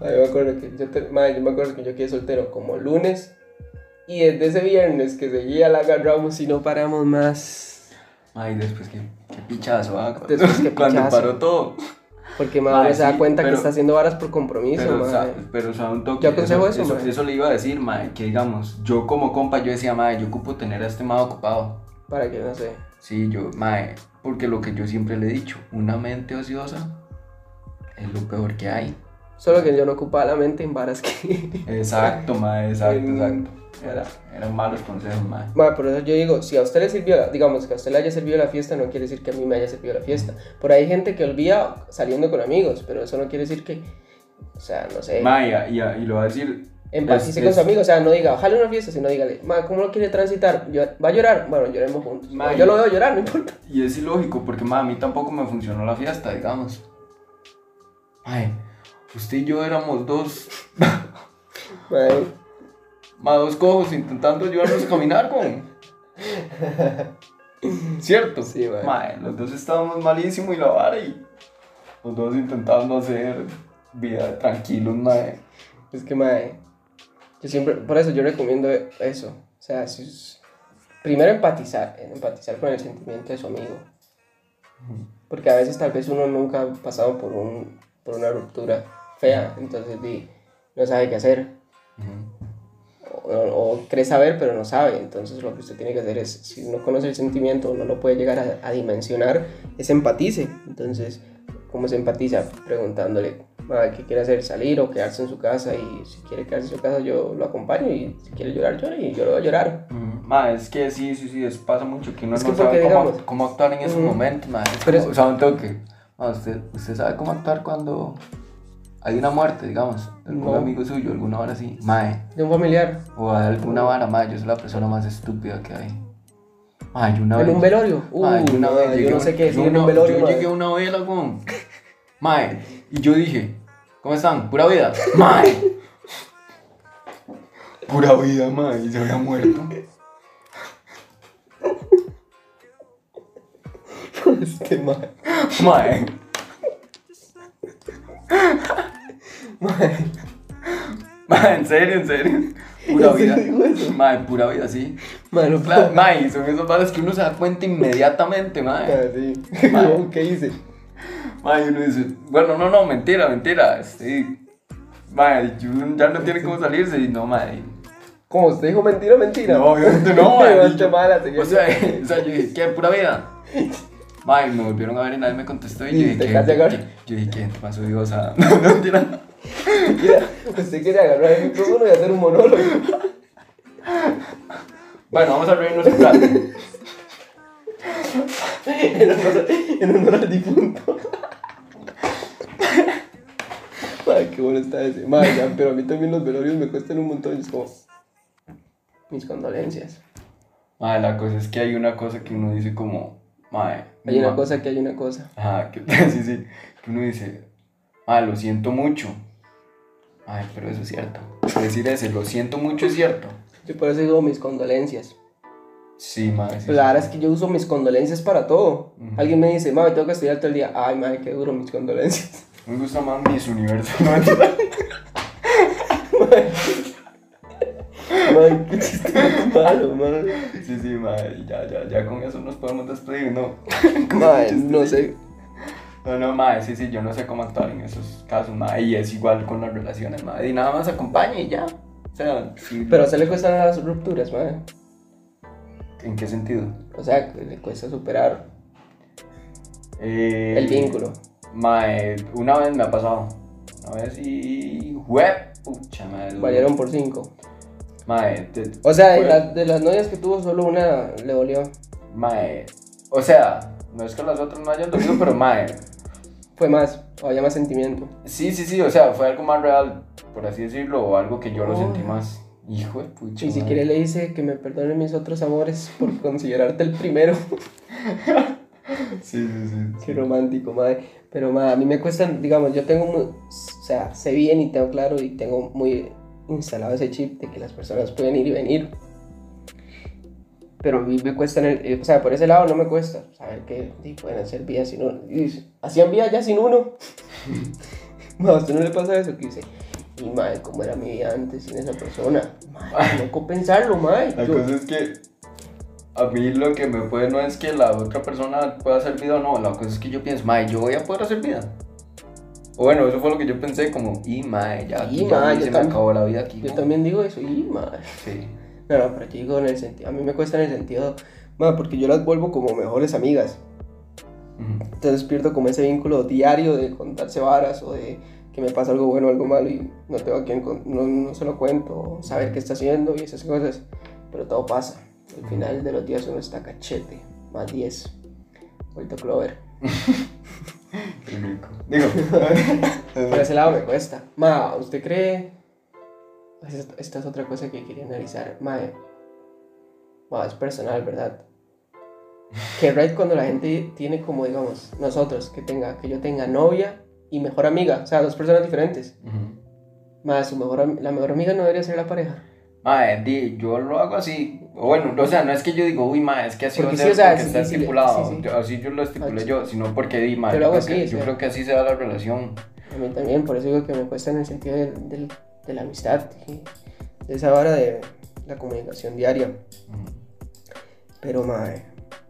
Mae, yo me acuerdo que yo, te- yo me acuerdo que yo quedé soltero como lunes y desde ese viernes que seguía la agarramos y no paramos más. Ay, después qué, qué pichazo, ¿ah? Después Cuando pichazo. paró todo. Porque madre se da sí, cuenta que está haciendo varas por compromiso, Pero, mae. sa- pero sabe un toque. Yo aconsejo eso, eso, eso le iba a decir, mae, que digamos, yo como compa, yo decía, mae, yo ocupo tener a este mae ocupado. Para que no sé. Sí, yo, mae, porque lo que yo siempre le he dicho, una mente ociosa es lo peor que hay. Solo que yo no ocupaba la mente en varas que. Exacto, mae, exacto, En- exacto. Era- eran malos consejos, mae. Mae, por eso yo digo, si a usted le sirvió, la- digamos que a usted le haya servido la fiesta, no quiere decir que a mí me haya servido la fiesta. Por ahí hay gente que olvida saliendo con amigos, pero eso no quiere decir que, o sea, no sé, Mae, y, y- y lo va a decir. empatice es- con su amigo, o sea, no diga, ojalá una fiesta, sino dígale, mae, ¿cómo lo quiere transitar? ¿Va a llorar? Bueno, lloremos juntos. Mae. yo lo veo llorar, no importa. Y es ilógico, porque mae, a mí tampoco me funcionó la fiesta, digamos. Mae, usted y yo éramos dos. Mae, Más dos cojos intentando ayudarnos a caminar, con. ¿Cierto? Sí, mae. Mae, los dos estábamos malísimos y la vara y. Los dos intentando hacer vida tranquilos, mae. Es que, mae, yo siempre, por eso yo recomiendo eso. O sea, si es- primero empatizar, empatizar con el sentimiento de su amigo. Porque a veces tal vez uno nunca ha pasado por, un, por una ruptura fea, entonces di, no sabe qué hacer. O, o cree saber, pero no sabe. Entonces lo que usted tiene que hacer es, si no conoce el sentimiento, no lo puede llegar a, a dimensionar, es empatice. Entonces, ¿cómo se empatiza? Preguntándole "Ma, qué quiere hacer, salir o quedarse en su casa. Y si quiere quedarse en su casa, yo lo acompaño. Y si quiere llorar, llora y yo lo voy a llorar. Mae, es que sí, sí, sí, pasa mucho que uno Es no que sabe porque, cómo, digamos, cómo actuar en esos mm, momentos, mae. Es pero como, es- o sea, un toque. Mae, usted, usted sabe cómo actuar cuando hay una muerte, digamos, de algún No. amigo suyo, alguna hora así. Mae, De un familiar. O a alguna vara, mae, yo soy la persona más estúpida que hay. Mae, yo una En vez. un velorio. Mae, yo una no, vez yo no sé qué decir yo en un velorio. Yo llegué a una vela con. Mae, y yo dije, ¿cómo están? ¿Pura vida? Mae. Pura vida, mae, y se había muerto. Este mae. Mae. Mae, en serio, en serio. Pura ¿En vida. Mae, pura vida, sí. Mae, no Claro, puedo. mae, son esos balas que uno se da cuenta inmediatamente, sí. No, ¿Qué hice? Mae, uno dice, bueno, no, no, mentira, mentira. Sí. Mae, yo- ya no tiene cómo salirse y no, mae. ¿Cómo? ¿Usted dijo mentira mentira? No, obviamente no, señor. O sea, o sea, yo dije, ¿qué? ¿Pura vida? Mae, me volvieron a ver y nadie me contestó y yo dije, ¿qué? casi agarra. ¿qué? Yo dije, ¿qué más odiosa? No, no, mentira. Mira, usted quiere agarrar el micrófono y hacer un monólogo. Bueno, vamos a reírnos un rato. en, honor, en honor al difunto. Ay, qué bueno está ese. Madre, ya, pero a mí también los velorios me cuestan un montón. Es como. Mis condolencias. Mae, la cosa es que hay una cosa que uno dice como, Mae. Hay una cosa que hay una cosa. Ajá, que, sí, sí. Que uno dice, ah, lo siento mucho. Ay, pero eso es cierto. Decir ese, lo siento mucho es cierto. Yo por eso digo mis condolencias. Sí, madre. Sí, la verdad es que yo uso mis condolencias para todo. Alguien me dice, mami, tengo que estudiar todo el día. Ay, madre, qué duro mis condolencias. Me gusta más mis universos. Madre, qué chiste malo, madre. sí, sí, madre. Ya, ya, ya con eso nos podemos despedir, ¿no? Madre, no sé. No, no, madre, sí, sí, yo no sé cómo actuar en esos casos, madre. Y es igual con las relaciones, madre. Y nada más acompaña y ya. O sea, sí. Pero se le cuestan las rupturas, madre. ¿En qué sentido? O sea, le cuesta superar Eh, el vínculo. Mae, una vez me ha pasado. Una vez y. Web. Pucha, madre. Valieron por cinco. Mae, O sea, de, las- de las novias que tuvo, solo una le dolió. Mae. O sea, no es que las otras no hayan dolido, pero mae. Fue más, o había más sentimiento. Sí, sí, sí, o sea, fue algo más real, por así decirlo, o algo que yo lo Oh. sentí más. Hijo de pucha. Y si quiere le dice que me perdone mis otros amores por considerarte el primero. Sí, sí, sí. Qué romántico, madre. Pero madre, a mí me cuestan, digamos, yo tengo muy, o sea, sé bien y tengo claro y tengo muy instalado ese chip de que las personas pueden ir y venir. Pero a mí me cuesta, en el- eh, o sea, por ese lado no me cuesta saber que sí, pueden hacer vida sin uno. Y hacían vida ya sin uno. Ma, ¿A usted no le pasa eso? Que dice, y madre, ¿cómo era mi vida antes sin esa persona? Madre, no pensarlo, madre. La Yo- cosa es que a mí lo que me puede no es que la otra persona pueda hacer vida o no, la cosa es que yo pienso, mae, yo voy a poder hacer vida. Bueno, eso fue lo que yo pensé, como, y mae, ya, Y, mae, se me acabó la vida aquí. Yo ¿no? también digo eso, y madre. Sí. No, no, pero yo digo en el sentido, a mí me cuesta en el sentido, ma, porque yo las vuelvo como mejores amigas. Entonces pierdo como ese vínculo diario de contarse varas o de que me pasa algo bueno o algo malo y no tengo a quien, no, no se lo cuento, saber qué está haciendo y esas cosas. Pero todo pasa. Al final de los días uno está cachete, más 10. Vuelto Clover. Qué rico. Digo, Por ese lado me cuesta. Ma, ¿usted cree? Esta esta es otra cosa que quería analizar. Ma, ma, es personal, ¿verdad? Que right cuando la gente tiene como, digamos, nosotros, que tenga, que yo tenga novia y mejor amiga, o sea, dos personas diferentes. Ujú. Ma, su mejor, la mejor amiga no debería ser la pareja. Mae, di, yo lo hago así. O bueno, o sea, no es que yo digo, uy, mae, es que así Porque va a sí, ser o sea, porque sí, está estipulado. sí, sí. Yo- Así yo lo estipulé yo, sino porque di, mae, Yo creo que, así, yo o sea. creo que así se da la relación. A mí también, por eso digo que me cuesta en el sentido del- del- de, la amistad, de esa vara de la comunicación diaria. Ujú. Pero, mae,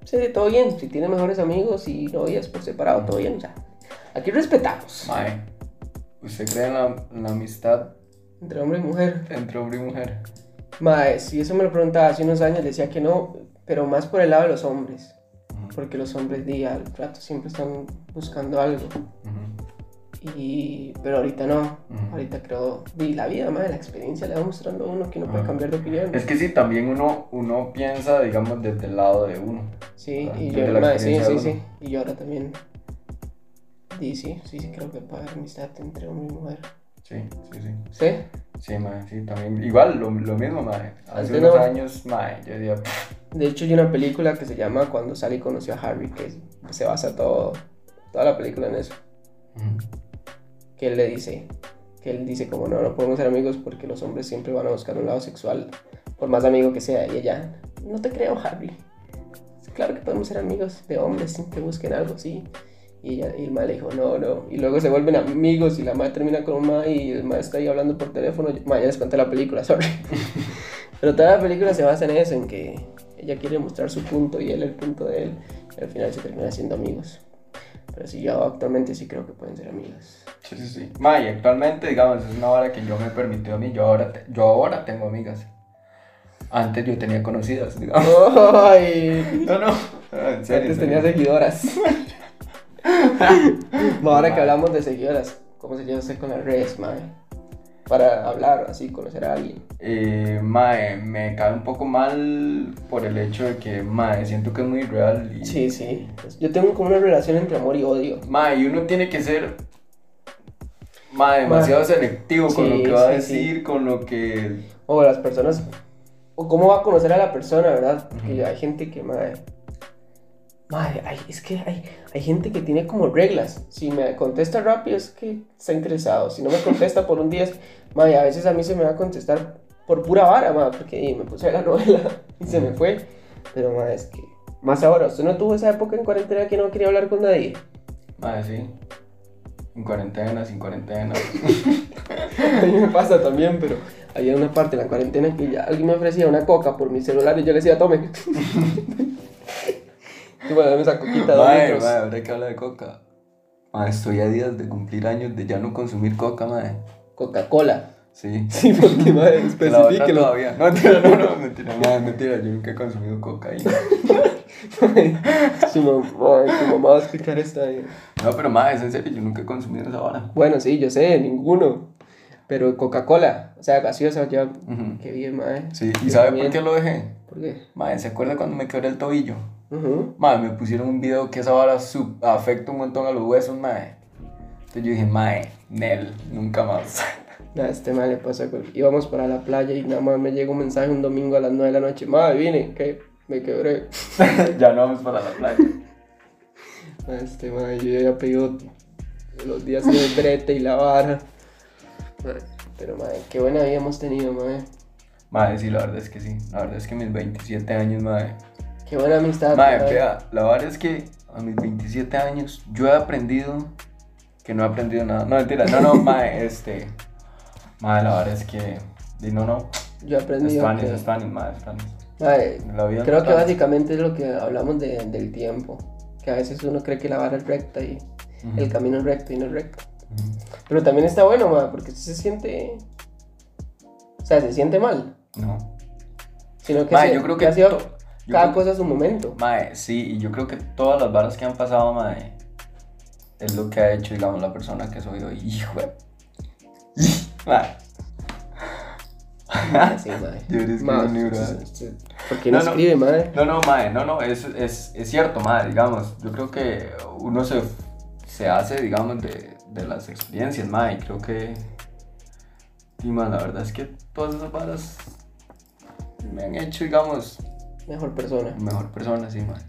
sí, todo bien. Si tiene mejores amigos y novias por separado, todo bien. O sea, aquí respetamos Mae, ¿usted cree en la, en la amistad entre hombre y mujer. entre hombre y mujer? Mae, si eso me lo preguntaba hace unos años, decía que no, pero más por el lado de los hombres. Porque los hombres día al rato siempre están buscando algo. Y, pero ahorita no. Ujú. Ahorita creo, y la vida, mae, la experiencia le va mostrando a uno que uno puede cambiar de opinión. Es que sí, también uno, uno piensa, digamos, desde el lado de uno. Sí, y yo, la mae, sí, sí, sí. Y yo ahora también. Sí, sí, sí, sí, creo que puede haber amistad entre hombre y mujer. Sí, sí, sí. ¿Sí? Sí, mae, sí, también. Igual, lo, lo mismo, mae. Hace Antes unos no. años, mae, yo decía, "Pff, De hecho, hay una película que se llama Cuando Sally conoció a Harry, que se basa todo, toda la película en eso. Que él le dice, que él dice como no, no podemos ser amigos porque los hombres siempre van a buscar un lado sexual, por más amigo que sea. Y ella, no te creo, Harry. Claro que podemos ser amigos de hombres sin que busquen algo, sí. Y, ella, y el mae le dijo, no, no. Y luego se vuelven amigos y la madre termina con un mae y el mae está ahí hablando por teléfono. Mae, ya les conté la película, sorry. Pero toda la película se basa en eso, en que ella quiere mostrar su punto y él el punto de él. Y al final se terminan siendo amigos. Pero sí, yo actualmente sí creo que pueden ser amigos. Sí, sí, sí. Mae, actualmente, digamos, es una hora que yo me permitió a mí. Yo ahora, te- yo ahora tengo amigas. Antes yo tenía conocidas, digamos. ¡Ay! No, no. En serio. Antes en tenía seguidoras. Ahora que hablamos de seguidoras, ¿cómo se lleva usted con las redes, mae? Para hablar, así, conocer a alguien. Eh, mae, me cae un poco mal por el hecho de que, mae, siento que es muy real. Y, Sí, sí. Yo tengo como una relación entre amor y odio. Mae, y uno tiene que ser, mae, demasiado selectivo con lo que va a sí. decir, con lo que... O las personas. O cómo va a conocer a la persona, ¿verdad? Porque hay gente que, mae. Madre, ay, es que hay, hay gente que tiene como reglas. Si me contesta rápido es que está interesado. Si no me contesta por un día, es, madre, a veces a mí se me va a contestar por pura vara, madre, porque me puse a la novela y se me fue. Pero, madre, es que. Más ahora, ¿usted no tuvo esa época en cuarentena que no quería hablar con nadie? Madre, sí. En cuarentena, sin cuarentena. A mí me pasa también, pero había una parte en la cuarentena que ya alguien me ofrecía una coca por mi celular y yo le decía, tome. y bueno, dame esa coquita, dos Madre, litros. madre, ahora que habla de coca. Madre, estoy a días de cumplir años de ya no consumir coca, madre. Coca-Cola. Sí. Sí, porque, madre, especifíquelo. todavía. No, mentira, no, no, mentira, madre, mentira. Yo nunca he consumido cocaína. Su mamá, tu mamá va a escuchar esta. eh. No, pero madre, es en serio, yo nunca he consumido esa vara. Bueno, sí, yo sé, ninguno. Pero Coca-Cola, o sea, gaseosa, ya. Ujú. Qué bien, madre. Sí, ¿y sabe también. por qué lo dejé? ¿Por qué? Madre, ¿se acuerda cuando me quebré el tobillo? Madre, me pusieron un video que esa vara sub- afecta un montón a los huesos, madre. Entonces yo dije, madre, Nel, nunca más. Nada, este mal le pasa con... Íbamos para la playa y nada más me llega un mensaje un domingo a las 9 de la noche. Madre, vine, que me quebré. ya no vamos para la playa. Este, madre, yo ya pedido los días de brete y la vara. Madre, Pero, madre, qué buena vida hemos tenido, madre. Madre, sí, la verdad es que sí. La verdad es que mis 27 años, madre. Qué buena amistad. Madre, vea, la verdad es que a mis 27 años yo he aprendido que no he aprendido nada. No, mentira, no, no, madre, este. Madre, la verdad es que. No, no. Yo he aprendido Spanish, que... Spanish, madre, Spanish. Madre, creo que básicamente es lo que hablamos de- del tiempo. Que a veces uno cree que la vara es recta y el camino es recto y no es recto. Pero también está bueno, madre, porque se siente... O sea, se siente mal. No. Sino que, Madre, se- yo creo que que. ha sido yo cada cosa a su momento. Mae, sí, y yo creo que todas las varas que han pasado, mae, es lo que ha hecho, digamos, la persona que soy hoy. Hijo de... Mae. Sí, madre. Yo usted- ¿Por qué no, No, escribe, madre? No, no, mae, no, no, es, es, es cierto, mae, digamos. Yo creo que uno se, se hace, digamos, de, de las experiencias, mae, y creo que... Y, mae, la verdad es que todas esas varas me han hecho, digamos, Mejor persona. mejor persona, sí, mae.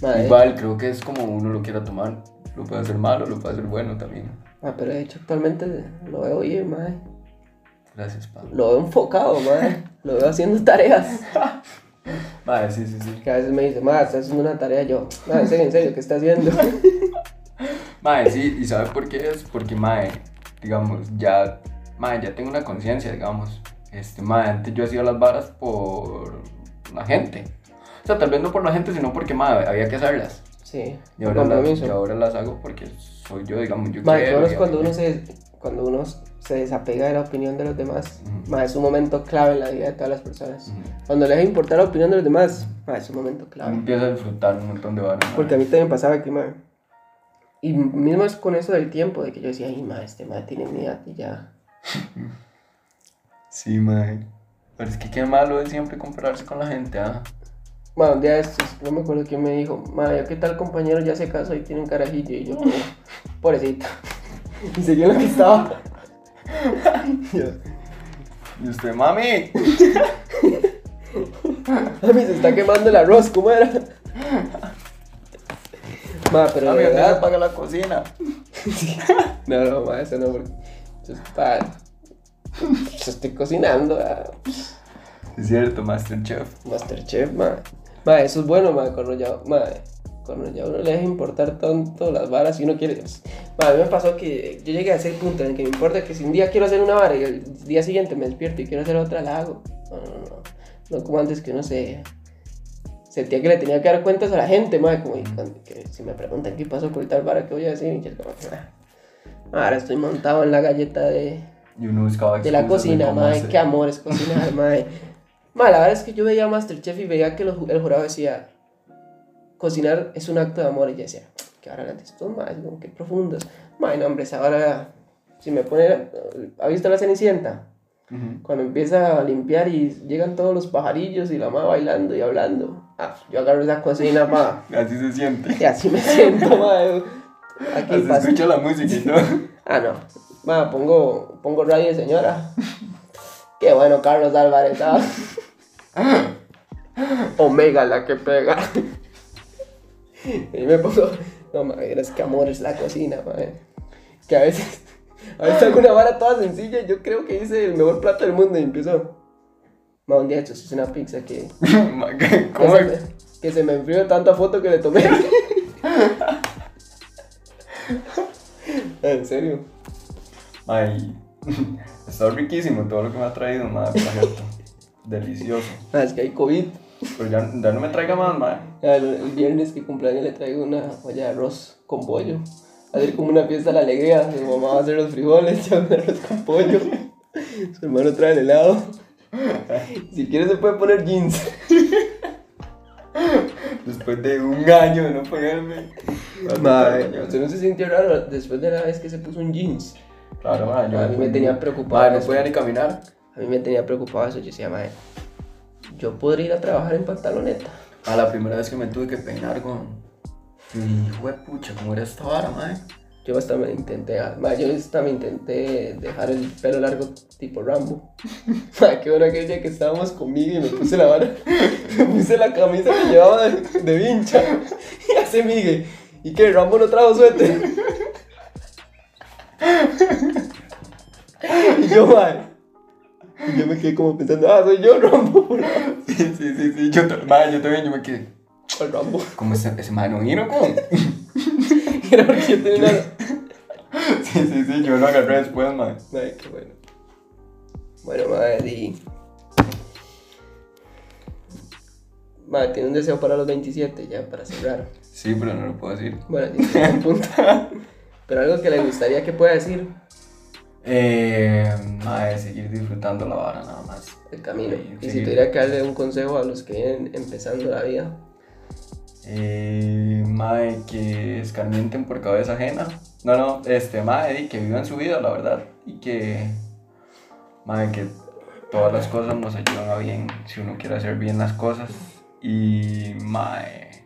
Madre. Igual, creo que es como uno lo quiera tomar. Lo puede hacer malo, lo puede hacer bueno también. Ah, pero de hecho actualmente lo veo bien, madre. Gracias, Pablo. Lo veo enfocado, madre. Lo veo haciendo tareas. Vale, sí, sí, sí. Que a veces me dice, madre, estás haciendo una tarea. Yo, madre, en serio, en serio, ¿qué está haciendo? Mae, sí, ¿y sabe por qué es? Porque, mae, digamos, ya, mae, ya tengo una conciencia, digamos. Este, mae, antes yo hacía las varas por la gente. O sea, tal vez no por la gente, sino porque, mae, había que hacerlas. Sí, Y ahora, las, y ahora las hago porque soy yo, digamos, yo Madre, y a cuando uno se, cuando uno se desapega de la opinión de los demás. Madre, es un momento clave en la vida de todas las personas. Ujú. Cuando le deja importar la opinión de los demás, madre, es un momento clave. empieza a disfrutar un montón de varas. Porque a mí también pasaba que, madre. Y mismo es con eso del tiempo, de que yo decía, ay, madre, este madre tiene mi edad y ya. Sí, mae. Pero es que qué malo es siempre compararse con la gente, ¿ah? Día de estos, no me acuerdo quién me dijo, madre, ¿qué tal compañero ya se casó y tiene un carajillo? Y yo, como, pobrecito. Y seguí en lo que estaba. Yo, Y usted, mami. A mí se está quemando el arroz, ¿cómo era? Ma, pero Mami, de ¿dónde se verdad. apaga la cocina? No, no, ma, eso no, porque. Yo, pa, yo estoy cocinando, ah, Es cierto, Masterchef. Masterchef, ma. Ma, eso es bueno, ma, cuando ya, ma, cuando ya uno le deja importar tanto las varas y uno quiere. pues, Ma, a mí me pasó que yo llegué a ese punto en el que me importa que si un día quiero hacer una vara y el día siguiente me despierto y quiero hacer otra, la hago. No, no, no. No como antes que uno se. Sentía que le tenía que dar cuentas a la gente, ma, como que si me preguntan qué pasó por tal vara, ¿qué voy a decir? Y yo como, "Ah, Ahora estoy montado en la galleta de, Y uno buscaba de la cocina, madre, hacer. qué amor es cocinar, madre. Madre, la verdad es que yo veía Masterchef y veía que los el jurado decía, cocinar es un acto de amor, y yo decía, qué ahora estos, madre, como que profundos. Madre, no, hombre, ahora, si me pone, ¿ha visto la Cenicienta? Cuando empieza a limpiar y llegan todos los pajarillos y la madre bailando y hablando. Ah, yo agarro esa cocina, pa, Así se siente. y así me siento, madre. Aquí Así escucha la música y todo. Ah, no. Va, pongo, pongo radio de señora. Qué bueno, Carlos Álvarez. Omega la que pega. Y me pongo, no, madre, es que amor es la cocina, madre. Que a veces, a veces hago una vara toda sencilla y yo creo que hice el mejor plato del mundo y empiezo. Ma, un día hecho, hice una pizza que, Ma, ¿qué? que, ¿Cómo? se me, que se me enfrió tanta foto que le tomé. en serio. Ay, está riquísimo todo lo que me ha traído, madre, por cierto. Delicioso. Es que hay COVID. Pero ya, ya no me traiga más, madre. El, viernes que cumpleaños le traigo una olla de arroz con a ser como una fiesta de la alegría. Mi mamá va a hacer los frijoles, yo el arroz con pollo. Su hermano trae el helado. Si quiere se puede poner jeans. Después de un año de no ponerme. Madre, usted no se sintió raro después de la vez que se puso un jeans. Claro, yo A mí me tenía preocupado Madre, no eso. podía ni caminar. A mí me tenía preocupado eso. Yo decía, madre, yo podría ir a trabajar en pantaloneta. A la primera vez que me tuve que peinar con. Hijo de pucha, ¿cómo era esta vara, madre? Yo hasta me intenté, madre, yo hasta me intenté dejar el pelo largo tipo Rambo. Madre, qué bueno aquel día que estábamos conmigo y me puse la vara, me puse la camisa que llevaba de, de vincha y hace Migue. ¿Y que Rambo no trajo suéter? Y yo, madre. Y yo me quedé como pensando, ah, soy yo Rambo. ¿Por Sí, sí, sí, sí. Yo, ta- yo también, yo me quedé. cuál Rambo? ¿Cómo ese, ese madre no vino con? Era porque yo tenía una... Sí, sí, sí, yo lo agarré después, madre. Ay, qué bueno. Bueno, madre, y... Madre, tiene un deseo para los 27, ya, para cerrar. Sí, pero no lo puedo decir. Bueno, tiene un punto. Pero algo que le gustaría que pueda decir, Eh, madre, seguir disfrutando la vara nada más. el camino. Sí, y sí. si tuviera que darle un consejo a los que vienen empezando la vida, Eh, madre, que escarmienten por cabeza ajena. No, no, este, madre, y que vivan su vida, la verdad. Y que, madre, que todas las cosas nos ayudan a bien si uno quiere hacer bien las cosas. Y, madre,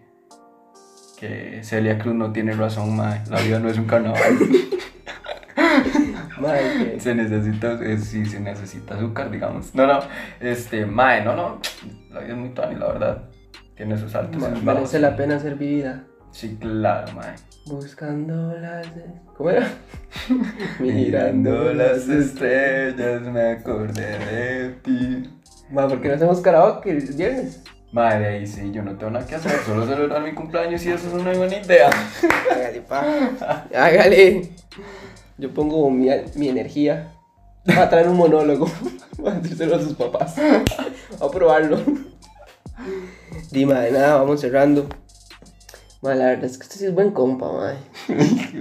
que Celia Cruz no tiene razón, madre. La vida no es un carnaval. que... se necesita, eh, sí, se necesita azúcar, digamos. No, no, este, madre, no, no. La vida es muy tuani, la verdad. Tiene sus altos y sus bajos. merece la pena ser vivida. Sí, claro, madre. Buscando las... ¿Cómo era? Mirando las estrellas me acordé de ti. Madre, ¿por qué no hacemos karaoke el viernes? Madre, ahí sí, yo no tengo nada que hacer, solo celebrar mi cumpleaños y eso es una buena idea. Hágale, pa. Hágale. Yo pongo mi, mi energía para traer un monólogo. Para decírselo a sus papás. Voy a probarlo. Dime, de nada, vamos cerrando. Madre, la verdad es que este sí es buen compa, madre.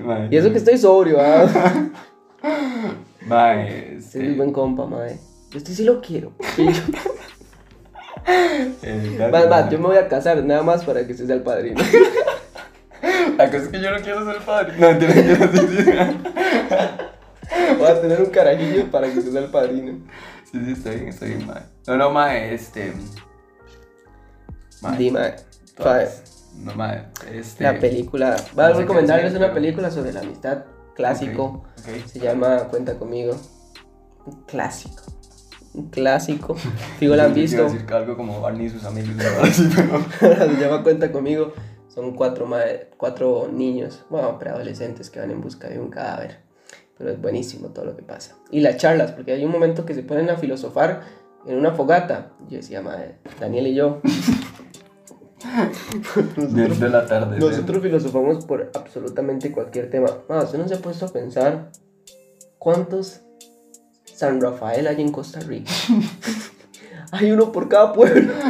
Madre, Y eso que estoy sobrio, ah. Madre, Este este, es buen compa, madre. Yo este sí lo quiero. Más, yo me voy a casar nada más para que usted sea el padrino. La cosa es que yo no quiero ser padre. No, entiendo, quiero decir. Voy a tener un carajillo para que usted sea el padrino. Sí, sí, está bien, está bien, madre. No, no, madre, este. Madre, Dime, todas- No, madre, este. La película. No Voy a sé recomendarles una película sobre la amistad. Clásico. Ok, ok. Se llama Cuenta conmigo. Un clásico. Un clásico. Figo la han Yo iba a visto. decir algo como Barney y sus amigos. Se llama Cuenta conmigo. Son cuatro, cuatro niños, bueno, preadolescentes que van en busca de un cadáver. Pero es buenísimo todo lo que pasa. Y las charlas, porque hay un momento que se ponen a filosofar en una fogata. Yo decía, madre, Daniel y yo. Diez de la tarde. Nosotros filosofamos por absolutamente cualquier tema. Ah, usted no se ha puesto a pensar cuántos San Rafael hay en Costa Rica. hay uno por cada pueblo.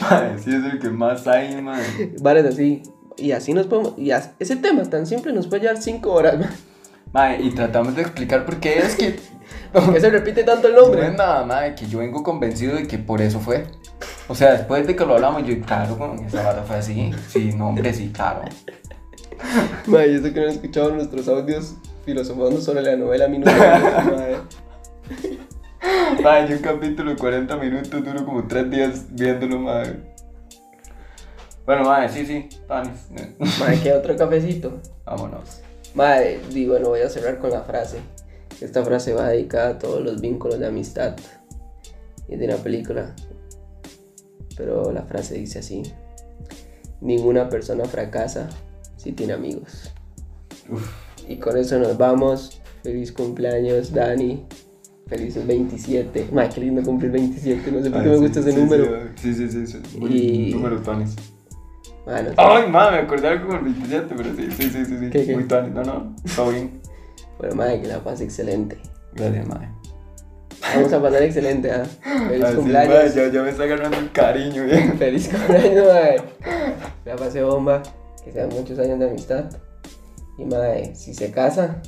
Madre, sí es el que más hay, madre. Vale, así. Y así nos podemos. Y as- ese tema tan simple nos puede llevar cinco horas. Madre, y tratamos de explicar por qué es que. ¿Por qué se repite tanto el No nombre? es nada, madre, que yo vengo convencido de que por eso fue. O sea, después de que lo hablamos, yo, claro, con esa vara fue así. Sí, no, hombre, sí, claro. Madre, yo sé que no han escuchado nuestros audios filosofando sobre la novela Minuto. Madre. Madre, yo un capítulo de 40 minutos duro como 3 días viéndolo, madre. Bueno, madre, sí, sí, tanis. Madre, ¿qué otro cafecito? Vámonos. Madre, y bueno, voy a cerrar con la frase. Esta frase va dedicada a todos los vínculos de amistad. Y es de una película. Pero la frase dice así. ninguna persona fracasa si tiene amigos. Y con eso nos vamos. Feliz cumpleaños, Dani. Felices 27. Ay, qué lindo cumplir 27. No sé por qué me gusta ese número. Sí, sí, sí. sí. Y- Número tuanis. Bueno, Ay, madre, me acordé algo con el 27, pero sí, sí, sí, sí. sí. ¿Qué, qué? Muy tuanis. No, no, todo bien. bueno, madre, que la pase excelente. Gracias, madre. Vamos a pasar excelente, ¿ah? Feliz Así, cumpleaños. madre, ya, ya me está ganando un cariño, bien. Feliz cumpleaños, madre. La pase bomba. Que sean muchos años de amistad. Y madre, si se casa,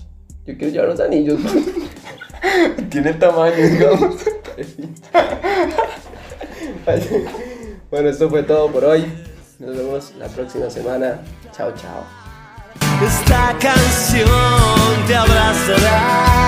yo quiero llevar los anillos. Tiene tamaño, digamos. bueno, esto fue todo por hoy. Nos vemos la próxima semana. Chao, chao. Esta canción te abrazará.